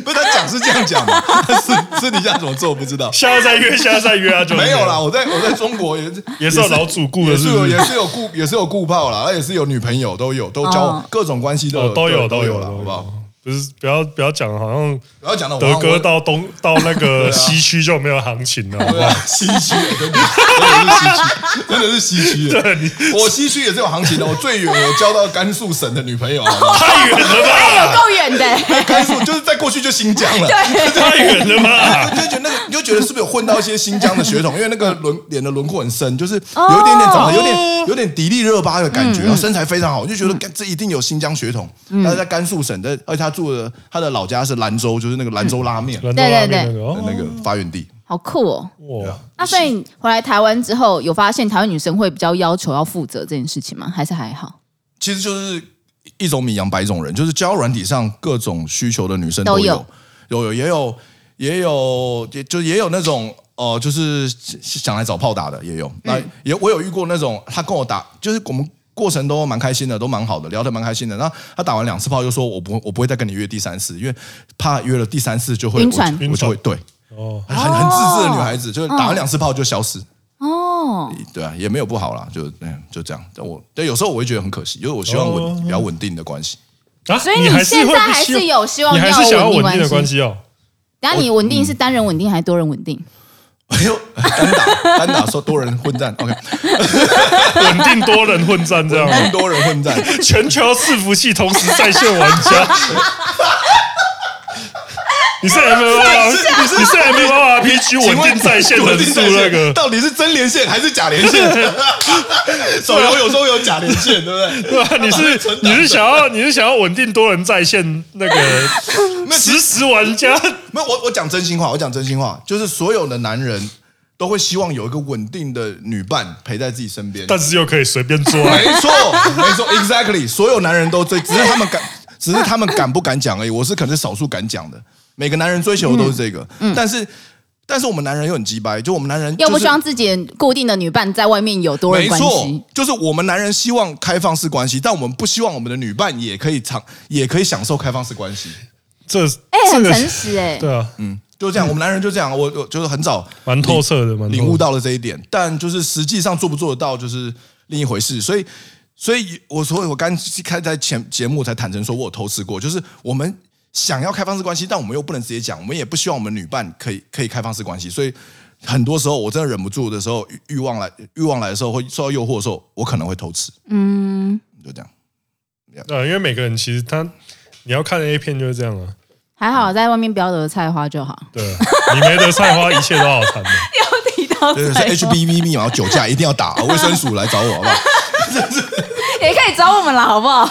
不是他讲是这样讲的，私私底下怎么做我不知道。下次再约，下次再约啊，就没有啦。我在我在中国也是也是有老主顾的，是有也是有顾也是有顾炮啦，也是有女朋友都有，都交各种关系都有都有都有了，好不好？不是，不要不要讲，好像不要讲到德哥到东 *laughs* 到那个西区就没有行情了，好不好？西区真的是西区，真的是西区。*laughs* 对，我西区也是有行情的。我最远我交到甘肃省的女朋友，*laughs* 太远了吧？有够远的。甘肃就是在过去就新疆了，对，太远了吧？就觉得那个，你就觉得是不是有混到一些新疆的血统？因为那个轮脸的轮廓很深，就是有一点点长得有点有点迪丽热巴的感觉，身材非常好，我就觉得这一定有新疆血统。但是在甘肃省的，而且他住的。他的老家是兰州，就是那个兰州拉面，对对对，那个发源地，好酷哦！哇，那所以回来台湾之后，有发现台湾女生会比较要求要负责这件事情吗？还是还好？其实就是一种米养百种人，就是交友软体上各种需求的女生都有，有有也有也有，也就也有那种哦，就是想来找炮打的也有。那也我有遇过那种，他跟我打，就是我们。过程都蛮开心的，都蛮好的，聊得蛮开心的。然后他打完两次炮，就说我不我不会再跟你约第三次，因为怕约了第三次就会晕船，我就会对哦，很很自制的女孩子，就是打完两次炮就消失哦，对啊，也没有不好啦，就嗯就这样。我对有时候我会觉得很可惜，因为我希望稳比较稳定的关系。啊，所以你现在还是有希望你还是想要稳定的关系。系哦。等下你稳定是单人稳定还是多人稳定？哎呦，单打 *laughs* 单打说多人混战，OK，稳定多人混战这样。吗，多人混战，全球伺服器同时在线玩家。你是 M O R，你是你是 M O R P G 稳定在线人数那个，到底是真连线还是假连线？*laughs* 手游有时候有假连线，对不对？对吧？你是你是想要你是想要稳定多人在线那个 *laughs* 实时玩家？没有，我我讲真心话，我讲真心话，就是所有的男人都会希望有一个稳定的女伴陪在自己身边，但是又可以随便做没错，没错，exactly，所有男人都追，只是他们敢，只是他们敢不敢讲而已。我是可能是少数敢讲的。每个男人追求的都是这个，嗯嗯、但是但是我们男人又很鸡掰，就我们男人、就是、又不希望自己固定的女伴在外面有多人关系，没错，就是我们男人希望开放式关系，但我们不希望我们的女伴也可以长也可以享受开放式关系。这哎、欸，很诚实哎、欸，对啊，嗯，就这样，我们男人就这样，我我就是很早蛮透彻的，嘛领悟到了这一点，但就是实际上做不做得到就是另一回事。所以，所以我所以我刚开在前节目才坦诚说，我有偷吃过，就是我们。想要开放式关系，但我们又不能直接讲，我们也不希望我们女伴可以可以开放式关系，所以很多时候我真的忍不住的时候，欲望来欲望来的时候，会受到诱惑的时候，我可能会偷吃。嗯，就这样。对，因为每个人其实他你要看 A 片就是这样啊。还好在外面不要得菜花就好。对，你没得菜花，一切都好谈的。*laughs* 又提到对，是 H B V 密码酒驾一定要打，卫生署来找我好不好？*laughs* *laughs* 也可以找我们了，好不好？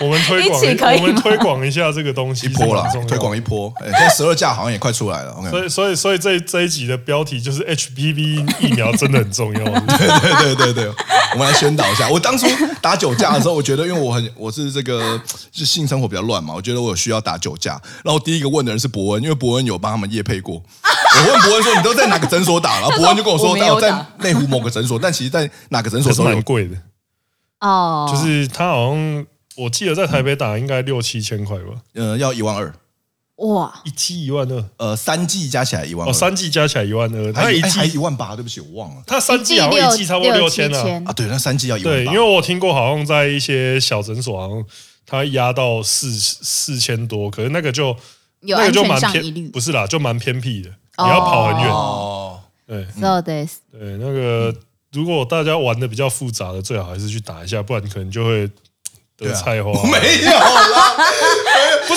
我们推广，*laughs* 我们推广一下这个东西，一波了，推广一波。哎，现在十二价好像也快出来了。所以，所以，所以这这一集的标题就是 HPV 疫苗真的很重要。*laughs* 对对对对对，我们来宣导一下。我当初打酒驾的时候，我觉得因为我很我是这个是性生活比较乱嘛，我觉得我有需要打酒驾。然后第一个问的人是伯恩，因为伯恩有帮他们夜配过。我问伯恩说：“你都在哪个诊所打？”然后伯恩就跟我说：“我在内湖某个诊所。”但其实，在哪个诊所都蛮贵的。哦，就是他好像，我记得在台北打应该六七千块吧，呃，要一万二，哇，一季一万二，呃，三季加起来一万，哦，三季加起来一万二，他一剂一万八，对不起，我忘了，他三季好像一季差不多六千啊，啊，对，那三季要一万，对，因为我听过，好像在一些小诊所，好像他压到四四千多，可是那个就有那个就蛮偏，不是啦，就蛮偏僻的，你要跑很远，哦，对，so this，对，那个。如果大家玩的比较复杂的，最好还是去打一下，不然可能就会得菜花。啊、*laughs* 没有啦，不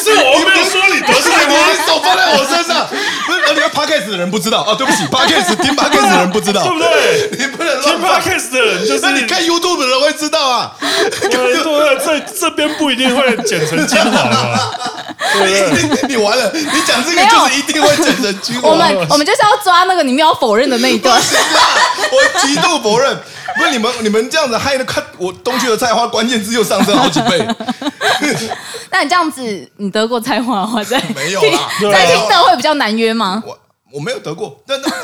是我没有说你得菜花，你手放在我身上。不是，你们 Podcast 的人不知道哦，对不起，Podcast 听 Podcast 的人不知道，对不对？*laughs* 你不能听 Podcast 的人，就是你看 YouTube 的人会知道啊。对对对，*laughs* 这这边不一定会剪成精华的。*laughs* 你你完了，你讲这个就是一定会剪成精华。我们我们就是要抓那个你们要否认的那一段。我极度否认，不是你们你们这样子害的看我东区的菜花关键字又上升好几倍。那你这样子，你得过才华的话，在 *laughs* 没有啦，在听的会比较难约吗？我我没有得过，但那。*laughs*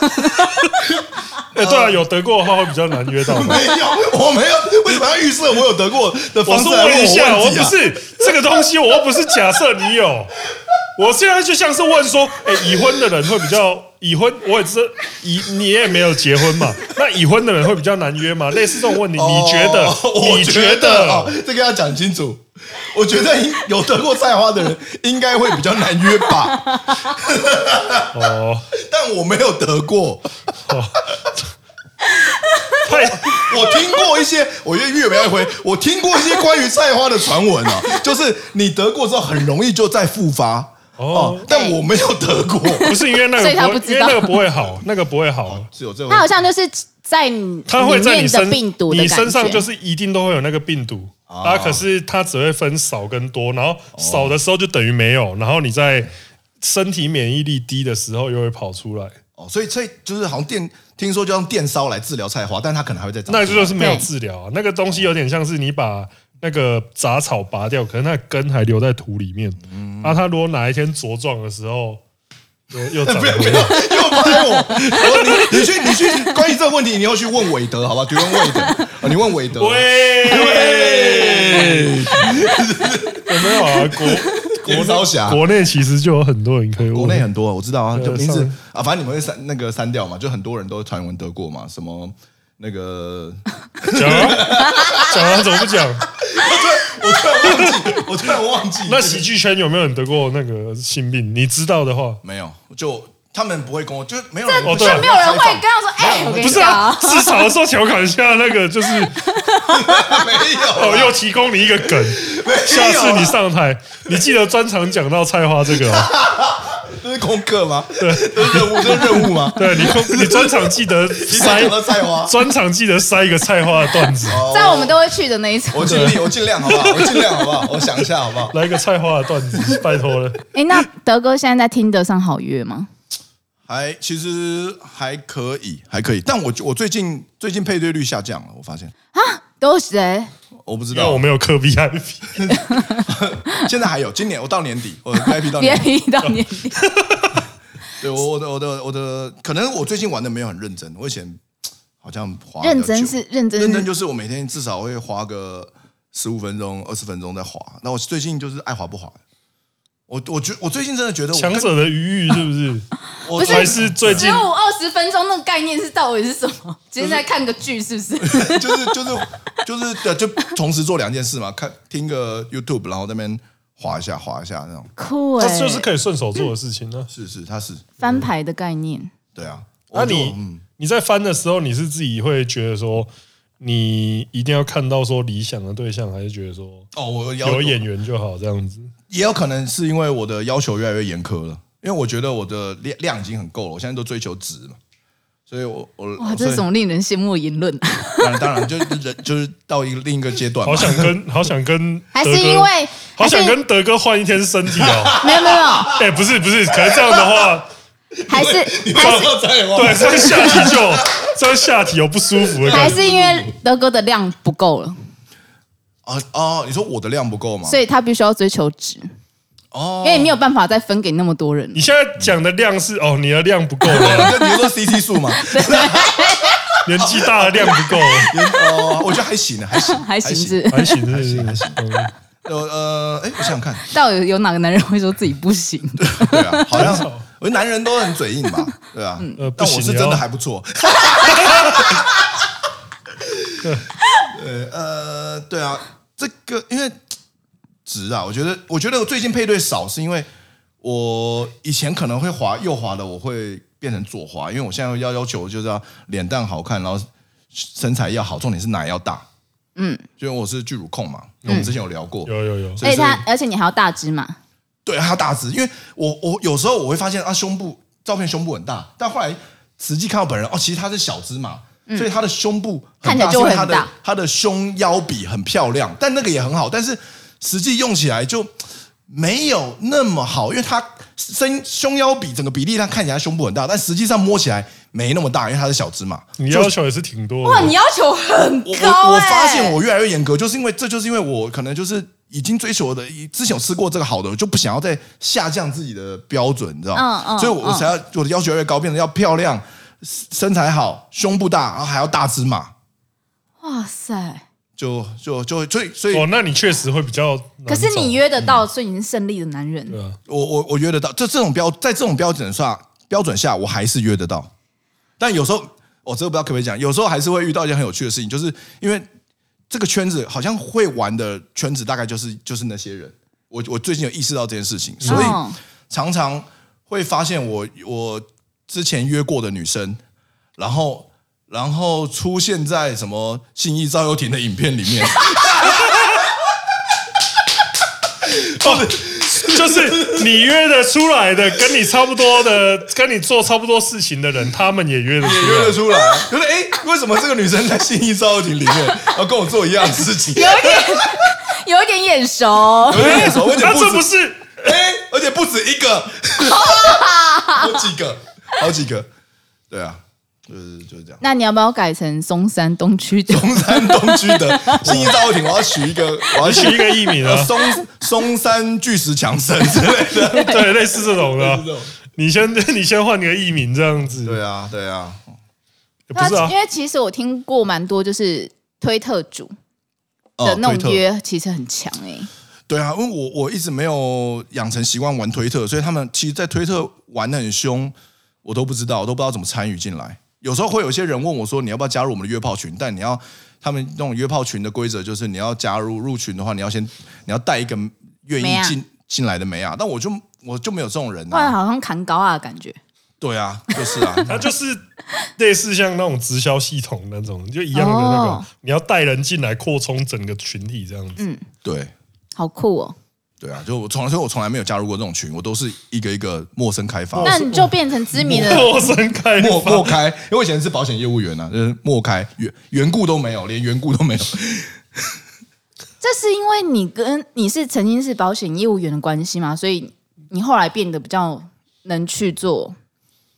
哎，对啊，有得过的话会比较难约到。*laughs* 没有，我没有，为什么要预设我有得过的方式？我问一下，我不是这个东西，我又不是假设你有。我现在就像是问说，哎，已婚的人会比较已婚，我也是已你也没有结婚嘛？*laughs* 那已婚的人会比较难约嘛？类似这种问题，你觉得？你觉得？这个要讲清楚。我觉得有得过菜花的人应该会比较难约吧。哦，*laughs* 但我没有得过。哦，*laughs* 太，我听过一些，我越越没回。我听过一些关于菜花的传闻啊，就是你得过之后很容易就再复发。哦，但我没有得过，*laughs* 不是因为那个，因为那个不会好，那个不会好。只有这，他好像就是在他会在你身病毒，你身上就是一定都会有那个病毒。啊！可是它只会分少跟多，然后少的时候就等于没有，然后你在身体免疫力低的时候又会跑出来。哦，所以这就是好像电，听说就用电烧来治疗菜花，但它可能还会再长。那就是没有治疗啊，那个东西有点像是你把那个杂草拔掉，可是那根还留在土里面。嗯，啊，它如果哪一天茁壮的时候。又又长回来，*laughs* 又拍我！你你去你去，关于这个问题，你要去问韦德，好吧？就问韦德，你问韦德。喂，有没有啊？国国招侠，国内其实就有很多人可以问。国内很多，我知道啊，就名字啊，反正你们会删那个删掉嘛，就很多人都传闻得过嘛，什么那个讲啊讲啊，怎么不讲？我突然忘记，我突然忘记。那喜剧圈有没有人得过那个性病？你知道的话，没有，就他们不会跟我，就没有人，哦，就没有人会跟他说，哎，我跟你讲，不是啊，至少说调侃一下那个，就是 *laughs* 没有，哦，又提供你一个梗，*laughs* 下次你上台，你记得专场讲到菜花这个哦。*laughs* 这是功课吗？*laughs* 对，这是任务，这是任务吗？*laughs* 对，你你专场记得塞 *laughs* 菜花，专场记得塞一个菜花的段子，在我们都会去的那一场。我尽力，我尽量，好不好？我尽量，好不好？我想一下，好不好？来一个菜花的段子，拜托了。哎，那德哥现在在听得上好约吗？还其实还可以，还可以。但我我最近最近配对率下降了，我发现啊，都是谁？我不知道，我没有磕 VIP。*laughs* 现在还有，今年我到年底，我 VIP 到年底到年底。*laughs* *laughs* 对，我我的我的我的，可能我最近玩的没有很认真。我以前好像滑认真是认真，认真就是我每天至少会滑个十五分钟、二十分钟在滑。那我最近就是爱滑不滑。我我觉我最近真的觉得强者的余欲是不是？*laughs* 我不是还是最近十五二十分钟那个概念是到底是什么？今天在看个剧是不是？*laughs* 就是就是就是就同时做两件事嘛，看听个 YouTube，然后那边滑一下滑一下那种。酷哎，这就是可以顺手做的事情呢。是是，它是翻牌的概念。对啊，那你你在翻的时候，你是自己会觉得说，你一定要看到说理想的对象，还是觉得说哦，我有演员就好这样子？也有可能是因为我的要求越来越严苛了，因为我觉得我的量量已经很够了，我现在都追求值嘛，所以我我哇，这是种令人羡慕的言论。当然当然，就是人就是到一个另一个阶段，好想跟 *laughs* 好想跟，还是因为好想跟德哥换一天身体哦。没有没有，哎，不是不是，可是这样的话，还是还是对，这样下体就这样下体有不舒服的感觉，还是因为德哥的量不够了。哦哦，你说我的量不够吗？所以他必须要追求值哦，因为你没有办法再分给那么多人。你现在讲的量是哦，你的量不够了，*laughs* 比如说 CT 数嘛，*laughs* 年纪大的量不够。*laughs* 哦，我觉得还行，还行，还行是还行是还行。呃呃，哎，我想想看，到底有哪个男人会说自己不行？对啊，好像我觉得男人都很嘴硬吧，对啊，但我是真的还不错。对，呃，对啊，这个因为值啊，我觉得，我觉得我最近配对少，是因为我以前可能会滑右滑的，我会变成左滑，因为我现在要要求就是要脸蛋好看，然后身材要好，重点是奶要大。嗯，因为我是巨乳控嘛，我们之前有聊过，有有有，所以他而且你还要大只嘛？对，还要大只，因为我我有时候我会发现啊，胸部照片胸部很大，但后来实际看到本人哦，其实他是小只嘛。所以他的胸部看起来就很大，他的他的胸腰比很漂亮，但那个也很好，但是实际用起来就没有那么好，因为他身胸腰比整个比例，他看起来胸部很大，但实际上摸起来没那么大，因为他是小只嘛。你要求也是挺多的。哇，你要求很高、欸。我我发现我越来越严格，就是因为这就是因为我可能就是已经追求的，之前有吃过这个好的，我就不想要再下降自己的标准，你知道吗？嗯嗯、所以我才要我的要求越来越高，变得要漂亮。身材好，胸部大，然后还要大只嘛？哇塞！就就就所以所以哦，那你确实会比较。可是你约得到，所以你是胜利的男人。对啊，我我我约得到，这这种标在这种标准下标准下，我还是约得到。但有时候我这个不知道可不可以讲，有时候还是会遇到一件很有趣的事情，就是因为这个圈子好像会玩的圈子，大概就是就是那些人。我我最近有意识到这件事情，所以常常会发现我我。之前约过的女生，然后然后出现在什么信义赵又廷的影片里面，*laughs* 哦，就是你约的出来的，跟你差不多的，跟你做差不多事情的人，他们也约得出来，约得出来。就是哎，为什么这个女生在信义赵又廷里面，然后跟我做一样的事情？有一点，有点眼熟，有点眼熟，而且不 *laughs* 这不是哎，而且不止一个，*laughs* 好几个。*laughs* 好几个，对啊，就是就是这样。那你要不要改成松山东区的？松山东区的 *laughs* 信义赵又廷，我要取一个，我要取一个艺名啊，松松山巨石强森之类的，对，类似这种的。你先，你先换个艺名这样子。对啊，对啊，不是啊，因为其实我听过蛮多，就是推特主的那种约，其实很强哎。对啊，因为我我一直没有养成习惯玩推特，所以他们其实，在推特玩的很凶。我都不知道，我都不知道怎么参与进来。有时候会有些人问我说：“你要不要加入我们的约炮群？”但你要他们那种约炮群的规则就是，你要加入入群的话，你要先你要带一个愿意进进来的妹啊。但我就我就没有这种人啊，好像砍高啊的感觉。对啊，就是啊，他 *laughs* 就是类似像那种直销系统那种，就一样的那个，你要带人进来扩充整个群体这样子。嗯，对，好酷哦。对啊，就我从来说，我从来没有加入过这种群，我都是一个一个陌生开发。那你就变成知名的 *laughs* 陌生开陌陌开，因为我以前是保险业务员啊，就是陌开，缘缘故都没有，连缘故都没有。*laughs* 这是因为你跟你是曾经是保险业务员的关系吗？所以你后来变得比较能去做。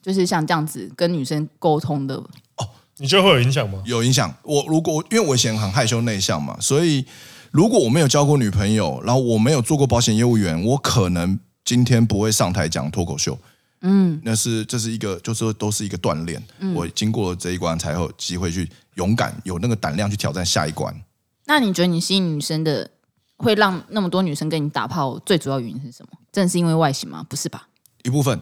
就是像这样子跟女生沟通的哦，你觉得会有影响吗？有影响。我如果因为我以前很害羞内向嘛，所以如果我没有交过女朋友，然后我没有做过保险业务员，我可能今天不会上台讲脱口秀。嗯，那是这是一个，就是说都是一个锻炼。嗯，我经过这一关才有机会去勇敢，有那个胆量去挑战下一关。那你觉得你吸引女生的，会让那么多女生跟你打炮，最主要原因是什么？真的是因为外形吗？不是吧？一部分。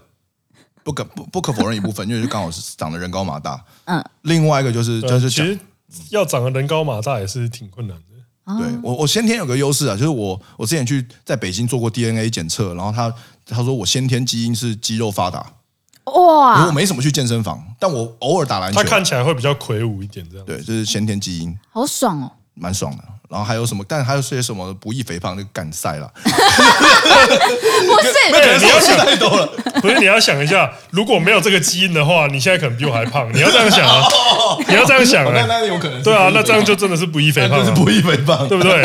不可不不可否认一部分，因为就刚好是长得人高马大。嗯，另外一个就是就是其实要长得人高马大也是挺困难的。对我我先天有个优势啊，就是我我之前去在北京做过 DNA 检测，然后他他说我先天基因是肌肉发达。哇！我没什么去健身房，但我偶尔打篮球。他看起来会比较魁梧一点，这样。对，这是先天基因。好爽哦！蛮爽的。然后还有什么？但还有些什么不易肥胖就敢晒了。不是，你要想太多了。不是，你要想一下，如果没有这个基因的话，你现在可能比我还胖。你要这样想啊！你要这样想啊！那那有可能。对啊，那这样就真的是不易肥胖，是不易肥胖，对不对？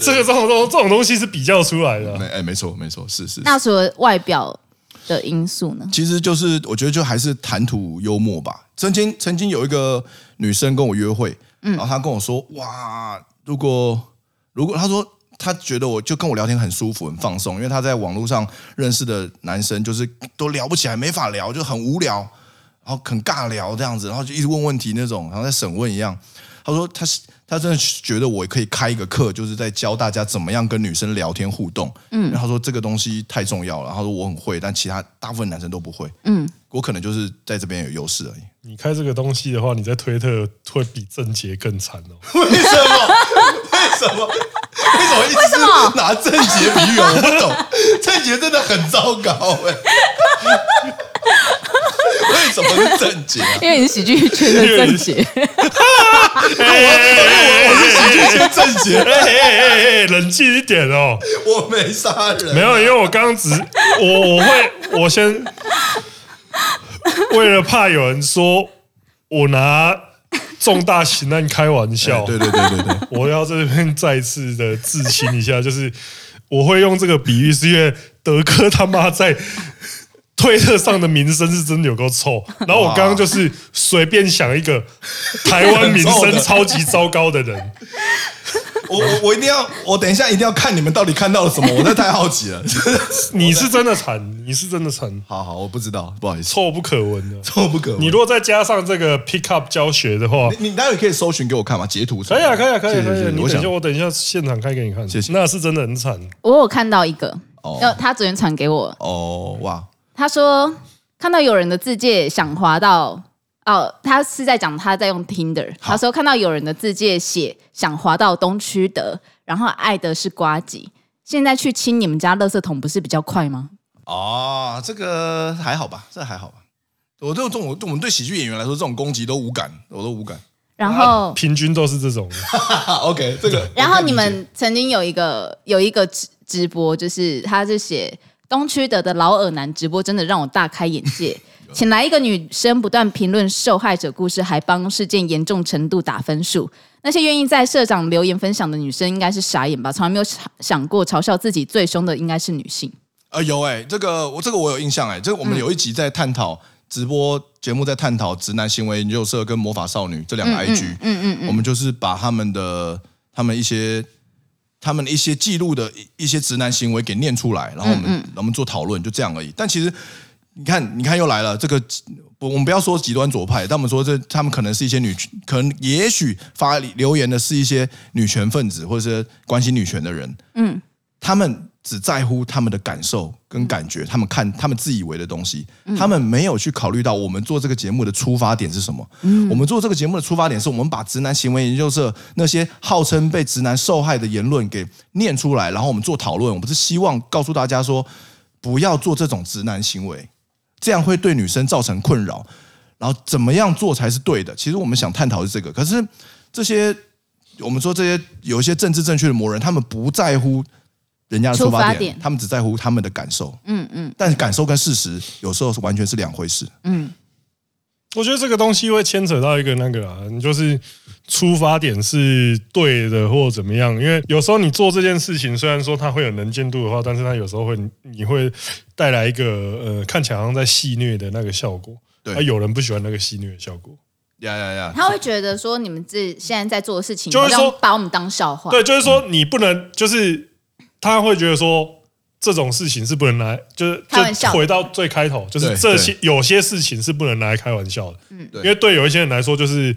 这个这种这种东西是比较出来的。没哎，没错没错，是是。那除了外表的因素呢？其实就是我觉得就还是谈吐幽默吧。曾经曾经有一个女生跟我约会。然后他跟我说：“哇，如果如果他说他觉得我就跟我聊天很舒服、很放松，因为他在网络上认识的男生就是都聊不起来，没法聊，就很无聊，然后很尬聊这样子，然后就一直问问题那种，然后在审问一样。他说他是。”他真的觉得我可以开一个课，就是在教大家怎么样跟女生聊天互动。嗯，然后他说这个东西太重要了。他说我很会，但其他大部分男生都不会。嗯，我可能就是在这边有优势而已。你开这个东西的话，你在推特会比郑杰更惨哦。*laughs* 为什么？*laughs* 为什么？为什么一直拿郑杰比喻？我不懂。*laughs* 郑杰真的很糟糕哎。为什么是郑捷？因为你是喜剧圈的郑捷。我是喜剧圈郑杰。哎哎哎，冷静一点哦。我没杀人。没有，因为我刚刚只我我会我先 *laughs* 为了怕有人说我拿重大刑案开玩笑。对对对对对，我要在这边再次的自清一下，就是我会用这个比喻，是因为德哥他妈在。推特上的名声是真的有够臭，*laughs* 然后我刚刚就是随便想一个台湾名声超级糟糕的人，我我我一定要，我等一下一定要看你们到底看到了什么，我真的太好奇了。*laughs* 你是真的惨，你是真的惨。好好，我不知道，不好意思，臭不可闻的，臭不可闻。你如果再加上这个 pick up 教学的话，你待会可以搜寻给我看吗？截图可以啊，可以啊，可以，可以。你等一下，我等一下现场开给你看。谢谢。那是真的很惨。我有看到一个，要他昨天传给我。哦，哇。他说看到有人的字界想滑到哦，他是在讲他在用 Tinder。他说看到有人的字介写想滑到东区的，然后爱的是瓜吉。现在去清你们家垃圾桶不是比较快吗？哦，这个还好吧，这还好吧。我这种我们对喜剧演员来说，这种攻击都无感，我都无感。然后平均都是这种。*laughs* OK，这个。*laughs* 然后你们曾经有一个有一个直直播，就是他是写。东区德的老耳男直播真的让我大开眼界，请来一个女生不断评论受害者故事，还帮事件严重程度打分数。那些愿意在社长留言分享的女生应该是傻眼吧？从来没有想过嘲笑自己最凶的应该是女性。呃，有哎、欸，这个我这个我有印象哎、欸，这个我们有一集在探讨、嗯、直播节目，在探讨直男行为研究社跟魔法少女这两个 IG，嗯嗯，嗯我们就是把他们的他们一些。他们一些记录的一些直男行为给念出来，然后我们、嗯嗯、我们做讨论，就这样而已。但其实你看，你看又来了这个，我们不要说极端左派，但我们说这他们可能是一些女，可能也许发留言的是一些女权分子或者是关心女权的人。嗯，他们只在乎他们的感受跟感觉，他们看他们自以为的东西，他们没有去考虑到我们做这个节目的出发点是什么。嗯我们做这个节目的出发点是我们把直男行为研究社那些号称被直男受害的言论给念出来，然后我们做讨论。我们是希望告诉大家说，不要做这种直男行为，这样会对女生造成困扰。然后怎么样做才是对的？其实我们想探讨的是这个。可是这些我们说这些有一些政治正确的魔人，他们不在乎。人家的出发点，发点他们只在乎他们的感受。嗯嗯，但是感受跟事实有时候是完全是两回事。嗯，我觉得这个东西会牵扯到一个那个啊，你就是出发点是对的或怎么样。因为有时候你做这件事情，虽然说它会有能见度的话，但是它有时候会你会带来一个呃看起来好像在戏虐的那个效果。对，有人不喜欢那个戏虐的效果。呀呀呀！他会觉得说你们这现在在做的事情，就是说把我们当笑话。对，就是说你不能就是。他会觉得说这种事情是不能拿，就是就回到最开头，就是这些有些事情是不能拿来开玩笑的。嗯，因为对有一些人来说，就是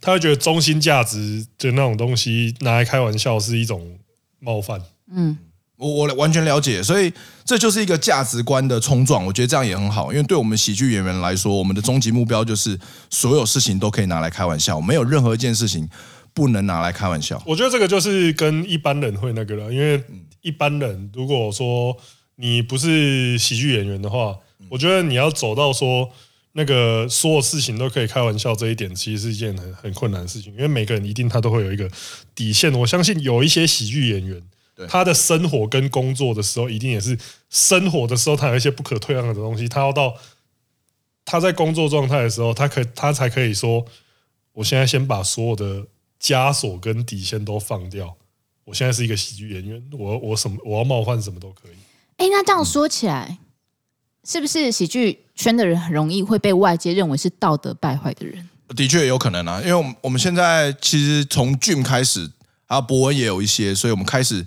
他会觉得中心价值的那种东西拿来开玩笑是一种冒犯。嗯，我我完全了解，所以这就是一个价值观的冲撞。我觉得这样也很好，因为对我们喜剧演员来说，我们的终极目标就是所有事情都可以拿来开玩笑，没有任何一件事情不能拿来开玩笑。我觉得这个就是跟一般人会那个了，因为。一般人如果说你不是喜剧演员的话，我觉得你要走到说那个所有事情都可以开玩笑这一点，其实是一件很很困难的事情。因为每个人一定他都会有一个底线。我相信有一些喜剧演员，他的生活跟工作的时候，一定也是生活的时候，他有一些不可退让的东西。他要到他在工作状态的时候，他可他才可以说，我现在先把所有的枷锁跟底线都放掉。我现在是一个喜剧演员，我我什么我要冒犯什么都可以。哎，那这样说起来，嗯、是不是喜剧圈的人很容易会被外界认为是道德败坏的人？的确有可能啊，因为我们我们现在其实从 Jim 开始，还有博文也有一些，所以我们开始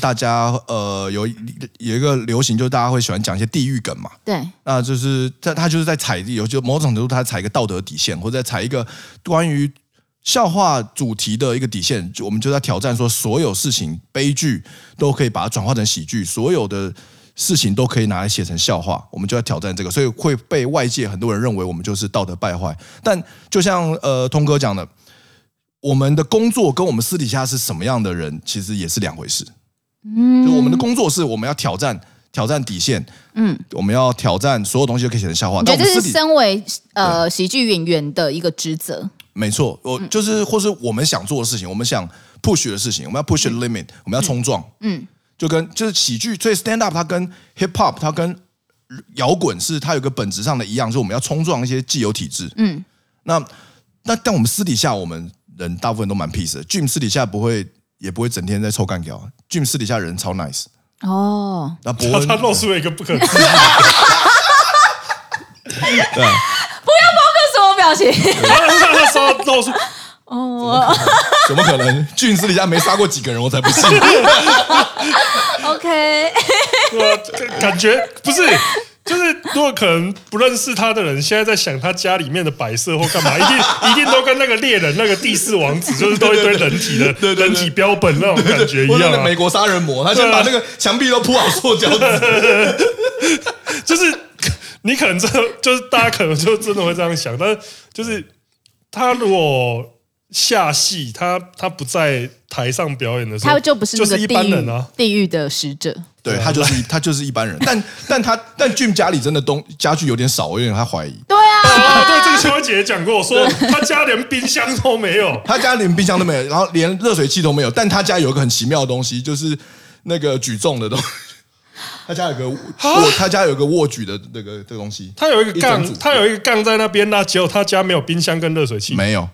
大家呃有有一个流行，就是大家会喜欢讲一些地狱梗嘛。对，那就是在他就是在踩有就某种程度他踩一个道德底线，或者在踩一个关于。笑话主题的一个底线，就我们就在挑战说，所有事情悲剧都可以把它转化成喜剧，所有的事情都可以拿来写成笑话，我们就在挑战这个，所以会被外界很多人认为我们就是道德败坏。但就像呃通哥讲的，我们的工作跟我们私底下是什么样的人，其实也是两回事。嗯，就我们的工作是我们要挑战挑战底线，嗯，我们要挑战所有东西都可以写成笑话。我觉得这是身为呃喜剧演员的一个职责。没错，我就是，或是我们想做的事情，我们想 push 的事情，我们要 push the limit，我们要冲撞，嗯，就跟就是喜剧，所以 stand up 它跟 hip hop 它跟摇滚是它有个本质上的一样，就是我们要冲撞一些既有体制，嗯，那那但我们私底下我们人大部分都蛮 peace 的，Jim 私底下不会也不会整天在臭干譙，Jim 私底下人超 nice，哦，那伯恩他露出了一个不可思议，对。表情，他杀到处哦，怎么可能？俊私底下没杀过几个人，我才不信。*laughs* OK，*laughs* 感觉不是，就是如果可能不认识他的人，现在在想他家里面的摆设或干嘛，一定 *laughs* 一定都跟那个猎人那个第四王子，就是都一堆人体的人体标本那种感觉一样啊。美国杀人魔，他先把那个墙壁都铺好塑胶纸，就是。你可能真的就是大家可能就真的会这样想，但是就是他如果下戏，他他不在台上表演的时候，他就不是就是一般人啊，地狱的使者。对，他就是他就是一般人，但但他 *laughs* 但 Jim 家里真的东家具有点少，我有点他怀疑。对啊，啊对，这个秋姐姐讲过，说他家连冰箱都没有，*laughs* 他家连冰箱都没有，然后连热水器都没有，但他家有一个很奇妙的东西，就是那个举重的东西。他家有个握，他家有个卧举的那个这个东西。他有一个杠，他有一个杠在那边，那结果他家没有冰箱跟热水器，没有。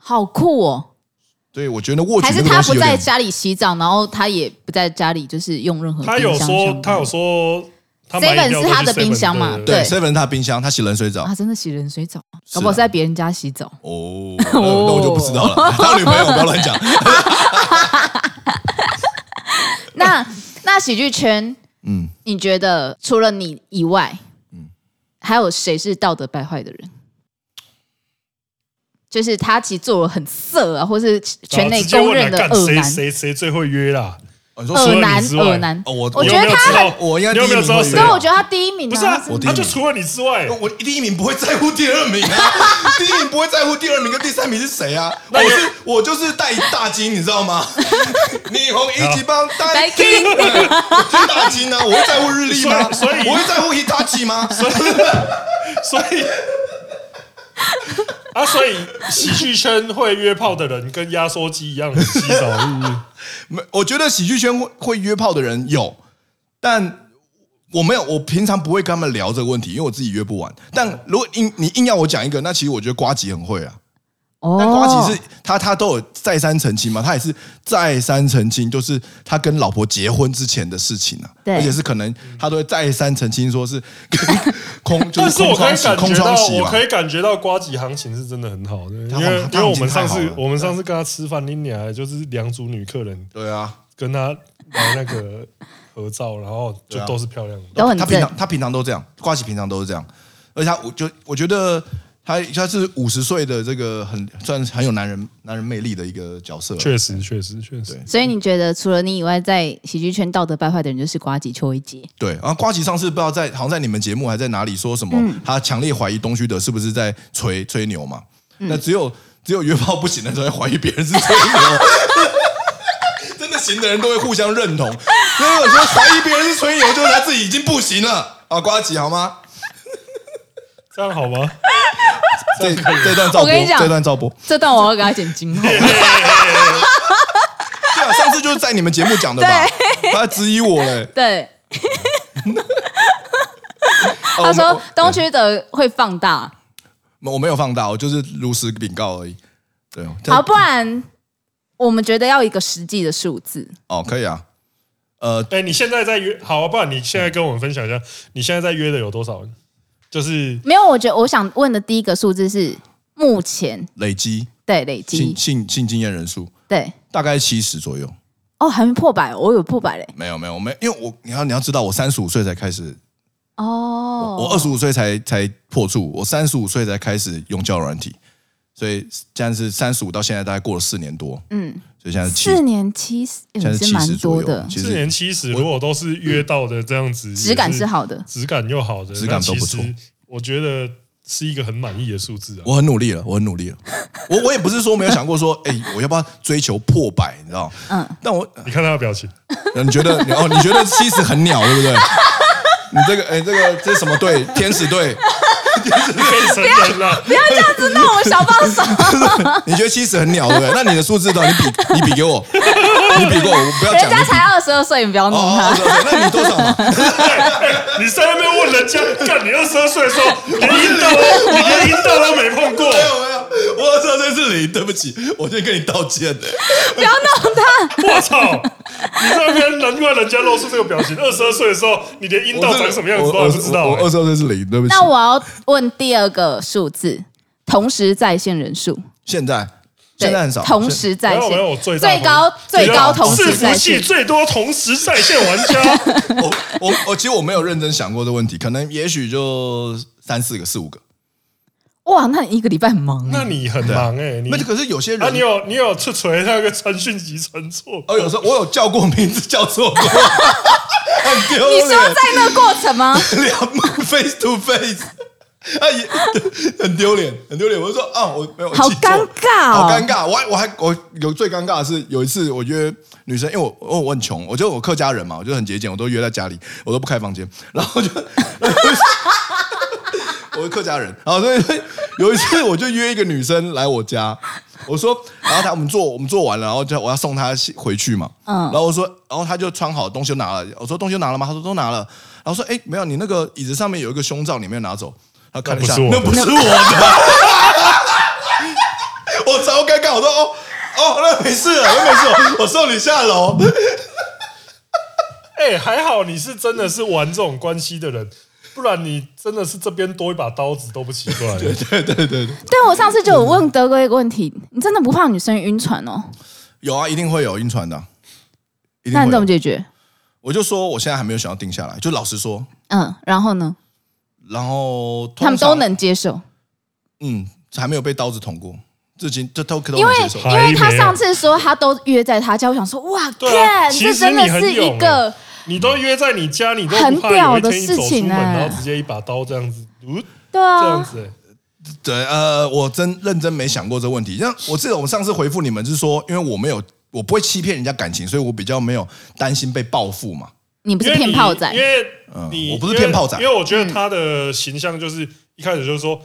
好酷哦！对，我觉得卧举还是他不在家里洗澡，然后他也不在家里，就是用任何。他有说，他有说，seven 是他的冰箱嘛？对，seven 是他的冰箱，他洗冷水澡。他真的洗冷水澡，搞不好在别人家洗澡。哦，那我就不知道了。*laughs* 他女朋友不要乱讲。*laughs* 那那喜剧圈。嗯，你觉得除了你以外，嗯，还有谁是道德败坏的人？就是他其实做了很色啊，或是圈内公认的恶男。谁谁谁最会约啦？你说耳男除了你之外耳男，哦我我觉得他有没有知道我应该你有没有知道谁第一名会啊？所以我觉得他第一名不是啊啊，，他就除了你之外，我第一名不会在乎第二名啊，*laughs* 第一名不会在乎第二名跟第三名是谁啊？我是我就是带大金，你知道吗？*laughs* 霓虹一级棒大大金，金我是大金啊！我会在乎日历吗？所以所以我会在乎 Hitachi 吗？所以 *laughs* 啊，所以喜剧圈会约炮的人跟压缩机一样的稀少，是不是？*laughs* 没，我觉得喜剧圈会会约炮的人有，但我没有，我平常不会跟他们聊这个问题，因为我自己约不完。但如果硬你硬要我讲一个，那其实我觉得瓜吉很会啊。但瓜吉是他他都有再三澄清嘛，他也是再三澄清，就是他跟老婆结婚之前的事情啊，对。而且是可能他都会再三澄清，说是跟空就 *laughs* 但是我可以是空窗期，空感觉到，窗期嘛我可。以感觉到瓜吉行情是真的很好的，因他为因为我们上次我们上次跟他吃饭，你俩就是两组女客人对啊，跟他来那个合照，然后就都是漂亮的。都很正。他平常他平常都这样，瓜吉平常都是这样，而且他我就我觉得他他是五十岁的这个很算是很有男人男人魅力的一个角色，确实，确实，确实。所以你觉得除了你以外，在喜剧圈道德败坏的人就是瓜吉邱一杰？对。然后瓜吉上次不知道在好像在你们节目还在哪里说什么，嗯他强烈怀疑东区德是不是在吹吹牛嘛？那只有只有约炮不行的时候，会怀疑别人是吹牛。*laughs* 真的行的人都会互相认同，因为有时候怀疑别人是吹牛，就是他自己已经不行了啊！瓜吉好吗？*laughs* 这样好吗？这这段照播，我跟你讲这段照播。这段我要给他剪精华。对啊，上次就是在你们节目讲的吧？他在质疑我嘞。对，哦他说我东区的会放大。我我没有放大，我就是如实禀告而已。对，好，不然我们觉得要一个实际的数字。哦，可以啊。呃，哎，你现在在约，好啊，不然你现在跟我们分享一下，你现在在约的有多少人？就是没有，我觉得我想问的第一个数字是目前。累积。对累性积。性性性经验人数。对。大概七十左右。哦，还没破百，我有破百嘞。没有没有，我没，因为我你要你要知道，我三十五岁才开始，哦，我二十五岁才才破处，我三十五岁才开始用交友软体，所以现在是三十五到现在大概过了四年多，嗯，所以现在是七四年七十，也现在是是蛮七十左右多的，四年七十，如果都是约到的这样子，质感是好的。质感又好的，质感都不错我觉得是一个很满意的数字啊。我很努力了，我很努力了。*laughs* 我我也不是说没有想过说，*laughs* 哎、我要不要追求破百？你知道？嗯，但我你看他的表情，你觉得，*laughs* 哦，你觉得七十很鸟，对不对？你这个，哎，这个这是什么队？天使队？不要这样子弄我小帮手。你觉得七十很鸟，对不对？那你的数字呢？你比，你比给我，你比过我，我不要讲。人家才二十二岁，你不要弄哦，他。哦那你多少嘛？你在那边问人家，干你二十二岁的时候，你连阴道，你连阴道都没碰过。*laughs* 我二十二岁是零，对不起，我先跟你道歉的。不要弄他。*laughs* 我操！你在那边，难怪人家露出这个表情。二十二岁的时候，你连阴道长什么样子都还不知道、我二欸。十二岁是零，对不起。那我要问第二个数字，同时在线人数。现在现在很少，同时在没有没有，线我最最高最高同时在线。最多同时在线玩家。*laughs* 我我我其实我没有认真想过这个问题，可能也许就三四个、四五个。哇，那你一个礼拜很忙哎。那你很忙哎、欸，你那可是有些人啊，你有你有去锤那个传讯息传错？哦，有时候我有叫过名字叫错过，*laughs* 很丢脸。你说在那个过程吗？*laughs* 两幕 face to face，啊也 *laughs* 很丢脸，很丢脸。我就说啊，我没有，好尴尬哦好尴尬。我还我还我有最尴尬的是有一次我约女生，因为我我我很穷，我就我客家人嘛，我就很节俭，我都约在家里，我都不开房间，然后就。我是客家人，然后所以有一次我就约一个女生来我家，我说，然后她我们做我们做完了，然后就我要送她回去嘛，嗯，然后我说，然后她就穿好东西就拿了，我说东西都拿了吗？她说都拿了，然后说哎没有，你那个椅子上面有一个胸罩，你没有拿走，她看了一下，那不是我的。那不是我的，*laughs* 我超尴尬，我说哦哦，那没事了，那没事，我送你下楼。哎、欸，还好你是真的是玩这种关系的人，不然你真的是这边多一把刀子都不奇怪。对对对对，对，我上次就有问德哥一个问题，你真的不怕女生晕船哦？有啊，一定会有晕船的啊，一定会有那你怎么解决？我就说我现在还没有想要定下来，就老实说，嗯，然后呢？然后通他们都能接受。嗯，还没有被刀子捅过，至今这都可以因为接受。因为他上次说他都约在他家，我想说哇，对啊，看这真的是一个你都约在你家，你都很屌的事情哎，然后直接一把刀这样子，对啊，这样子，对，呃，我真认真没想过这个问题。像我记得我们上次回复你们是说，因为我没有，我不会欺骗人家感情，所以我比较没有担心被报复嘛。你不是骗炮仔，因为你我不是骗炮仔，因为我觉得他的形象就是一开始就是说。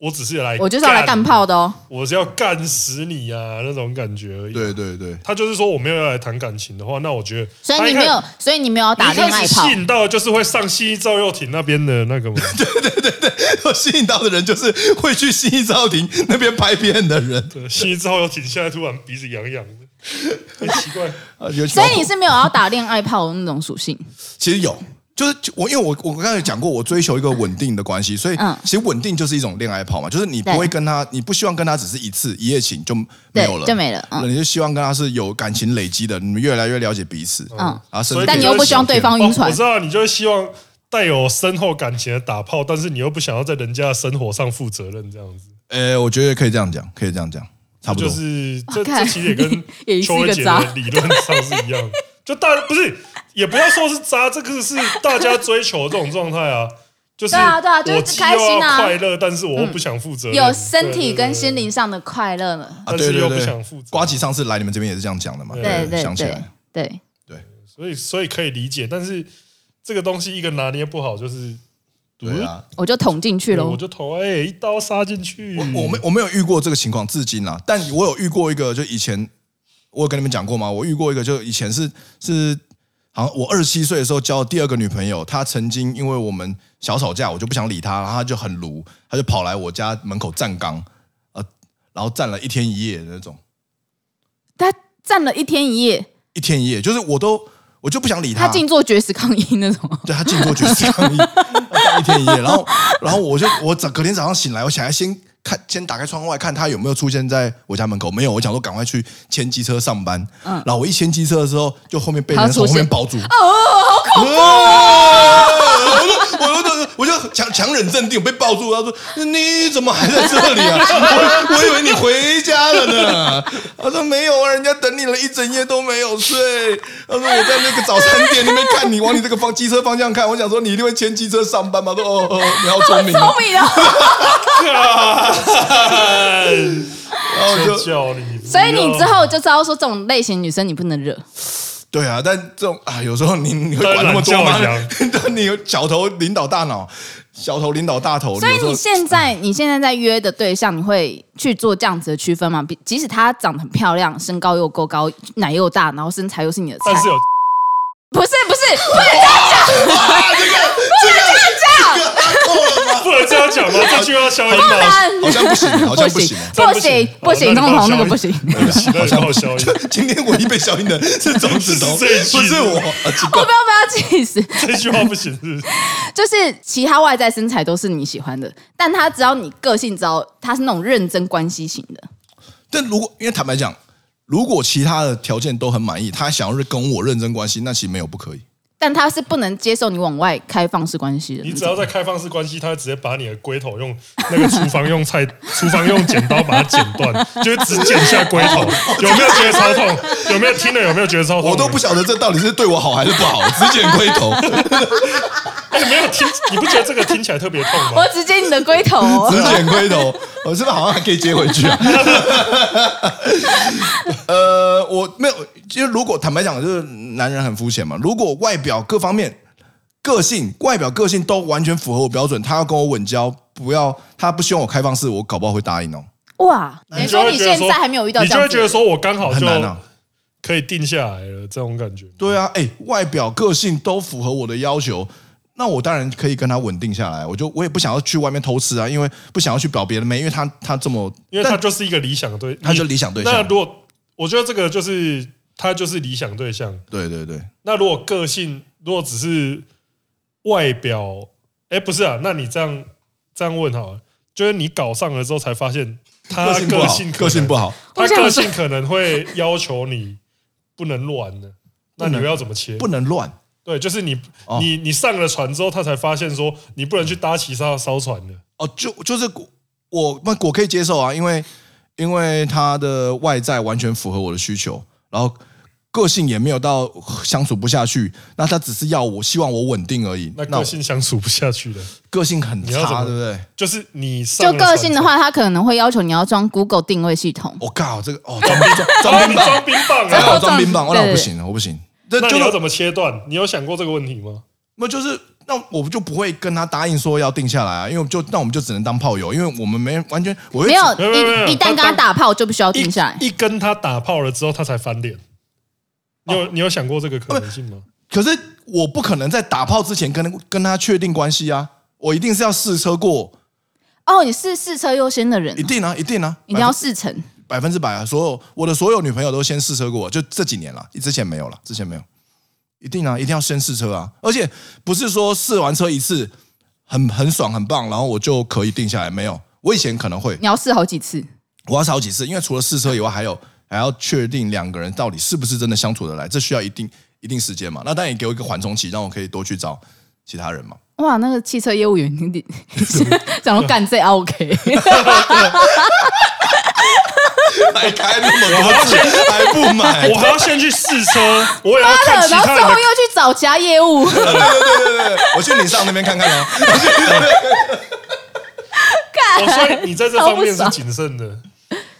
我只是来，我就是要来干炮的哦，我是要干死你啊那种感觉而已。对对对，他就是说我没有要来谈感情的话，那我觉得，所以你没有，所以你没有打恋爱炮。吸引到的就是会上信义赵又廷那边的那个吗？*laughs* 对对对对，我吸引到的人就是会去信义赵又廷那边拍片的人。对，信义赵又廷现在突然鼻子痒痒的，*laughs* 很奇怪。所以你是没有要打恋爱炮的那种属性？其实有。就是我，因为我我刚才有讲过，我追求一个稳定的关系，所以其实稳定就是一种恋爱炮嘛。就是你不会跟他，你不希望跟他只是一次一夜情就没有了，就没了。你就希望跟他是有感情累积的，你们越来越了解彼此。嗯，啊，但你又不希望对方晕船。我知道，你就是希望带有深厚感情的打炮，但是你又不想要在人家的生活上负责任，这样子。呃，我觉得可以这样讲，可以这样讲，差不多。就是这这其实也跟邱伟杰的理论上是一样的。就大不是，也不要说是渣，这个是大家追求的这种状态啊。就是对啊，对啊，就是开心啊，快乐，但是我又不想负责，有身体跟心灵上的快乐了，啊，对对对，呱吉上次来你们这边也是这样讲的嘛，对对，想起来，对。对，所以所以可以理解，但是这个东西一个拿捏不好，就是对啊，我就捅进去了，我就捅，哎，一刀杀进去。我我没我没有遇过这个情况，至今啊，但我有遇过一个，就以前。我有跟你们讲过吗？我遇过一个，就以前是是，好像我二十七岁的时候交第二个女朋友，她曾经因为我们小吵架，我就不想理她，然后她就很卢，她就跑来我家门口站岗，呃，然后站了一天一夜的那种。她站了一天一夜，一天一夜，就是我都我就不想理她。她静坐绝食抗议那种。对，她静坐绝食抗议，*laughs* 站一天一夜，然后然后我就我早隔天早上醒来，我想要先。看，先打开窗外看他有没有出现在我家门口。没有，我想说赶快去牵机车上班。嗯，然后我一牵机车的时候，就后面被人从后面抱住。哦，好恐怖！我就我就我就强强忍镇定，我被抱住。他说：“你怎么还在这里啊？我我以为你回家了呢。”他说：“没有啊，人家等你了一整夜都没有睡。”他说：“我在那个早餐店那边看你，往你这个方机车方向看。我想说你一定会牵机车上班嘛。”说：“哦哦，你好聪明，聪明啊！” *laughs* 然后就叫你，所以你之后就知道说这种类型女生你不能惹。对啊，但这种啊，有时候你你会管那么多吗？但 *laughs* 你有小头领导大脑，小头领导大头。所以你现在你现在在约的对象，你会去做这样子的区分吗？即使她长得很漂亮，身高又够高，奶又大，然后身材又是你的菜，但是有。不是不是，不能这样讲，*laughs* 讲，*laughs* 不能这样讲吗？这句话消音吗？好像不行，*laughs* 好像不行，不行不行，通通那个不行，好像不消音。今天唯一被消音的 *laughs* 是中指头，不是我。我不要不要气死，这句话不行，是就是其他外在身材都是你喜欢的，但他只要你个性，只要他是那种认真关系型的。但如果因为坦白讲。如果其他的条件都很满意，他想要是跟我认真关系，那其实没有不可以。但他是不能接受你往外开放式关系的。你只要在开放式关系，他会直接把你的龟头用那个厨房用菜 *laughs* 厨房用剪刀把它剪断，就会只剪下龟头。*laughs* 有没有觉得超痛？有没有听了？有没有觉得超痛？我都不晓得这到底是对我好还是不好，只剪龟头。哎，没有听，你不觉得这个听起来特别痛吗？我只剪你的龟头，*laughs* 只剪龟头。我是不是好像还可以接回去啊？*laughs* 呃，我没有，其实如果坦白讲，就是男人很肤浅嘛。如果外表各方面、个性、外表个性都完全符合我标准，他要跟我稳交，不要他不希望我开放式，我搞不好会答应哦。哇，你说你现在还没有遇到，你就会觉得说我刚好就可以定下来了，这种感觉。对啊，哎，外表个性都符合我的要求。那我当然可以跟他稳定下来，我就我也不想要去外面偷吃啊，因为不想要去表别人妹，因为他他这么，因为他就是一个理想的对，他就理想对象。那如果我觉得这个就是他就是理想对象，对对对。那如果个性如果只是外表，哎，不是啊，那你这样这样问好了，就是你搞上了之后才发现他个性个性，个性不好，他个性可能会要求你不能乱的，那你们要怎么切？不能乱。对，就是你，哦、你你上了船之后，他才发现说你不能去搭其他的烧船的。哦，就就是我那我可以接受啊，因为因为他的外在完全符合我的需求，然后个性也没有到相处不下去，那他只是要我希望我稳定而已。那个性相处不下去的，*laughs* 个性很差，对不对？就是你就个性的话，他可能会要求你要装 Google 定位系统。我靠，这个哦，装装装冰装冰棒，还有装冰棒，那我不行，我不行。那你要怎么切断？你有想过这个问题吗？那就是。那我们就不会跟他答应说要定下来啊，因为就那我们就只能当炮友，因为我们没完全我没有一一旦跟他打炮就必须要定下来，一跟他打炮了之后他才翻脸。你有你有想过这个可能性吗？可是我不可能在打炮之前跟跟他确定关系啊，我一定是要试车过。哦，你是试车优先的人，一定啊，一定啊，一定要试乘，百分之百啊，所有我的所有女朋友都先试车过，就这几年了，之前没有了，之前没有。一定啊，一定要先试车啊！而且不是说试完车一次很很爽很棒，然后我就可以定下来。没有，我以前可能会。你要试好几次？我要试好几次，因为除了试车以外，还有还要确定两个人到底是不是真的相处得来，这需要一定一定时间嘛。那当然也给我一个缓冲期，让我可以多去找其他人嘛。哇，那个汽车业务员你你讲到干这 OK。*laughs* *laughs* *laughs* *laughs* 还开那么多次还不买，我还要先去试车，我也要看其他的，然后最后又去找其他业务。对对对对对，我去你上那边看看 *laughs* 哦。我所以你在这方面是谨慎的，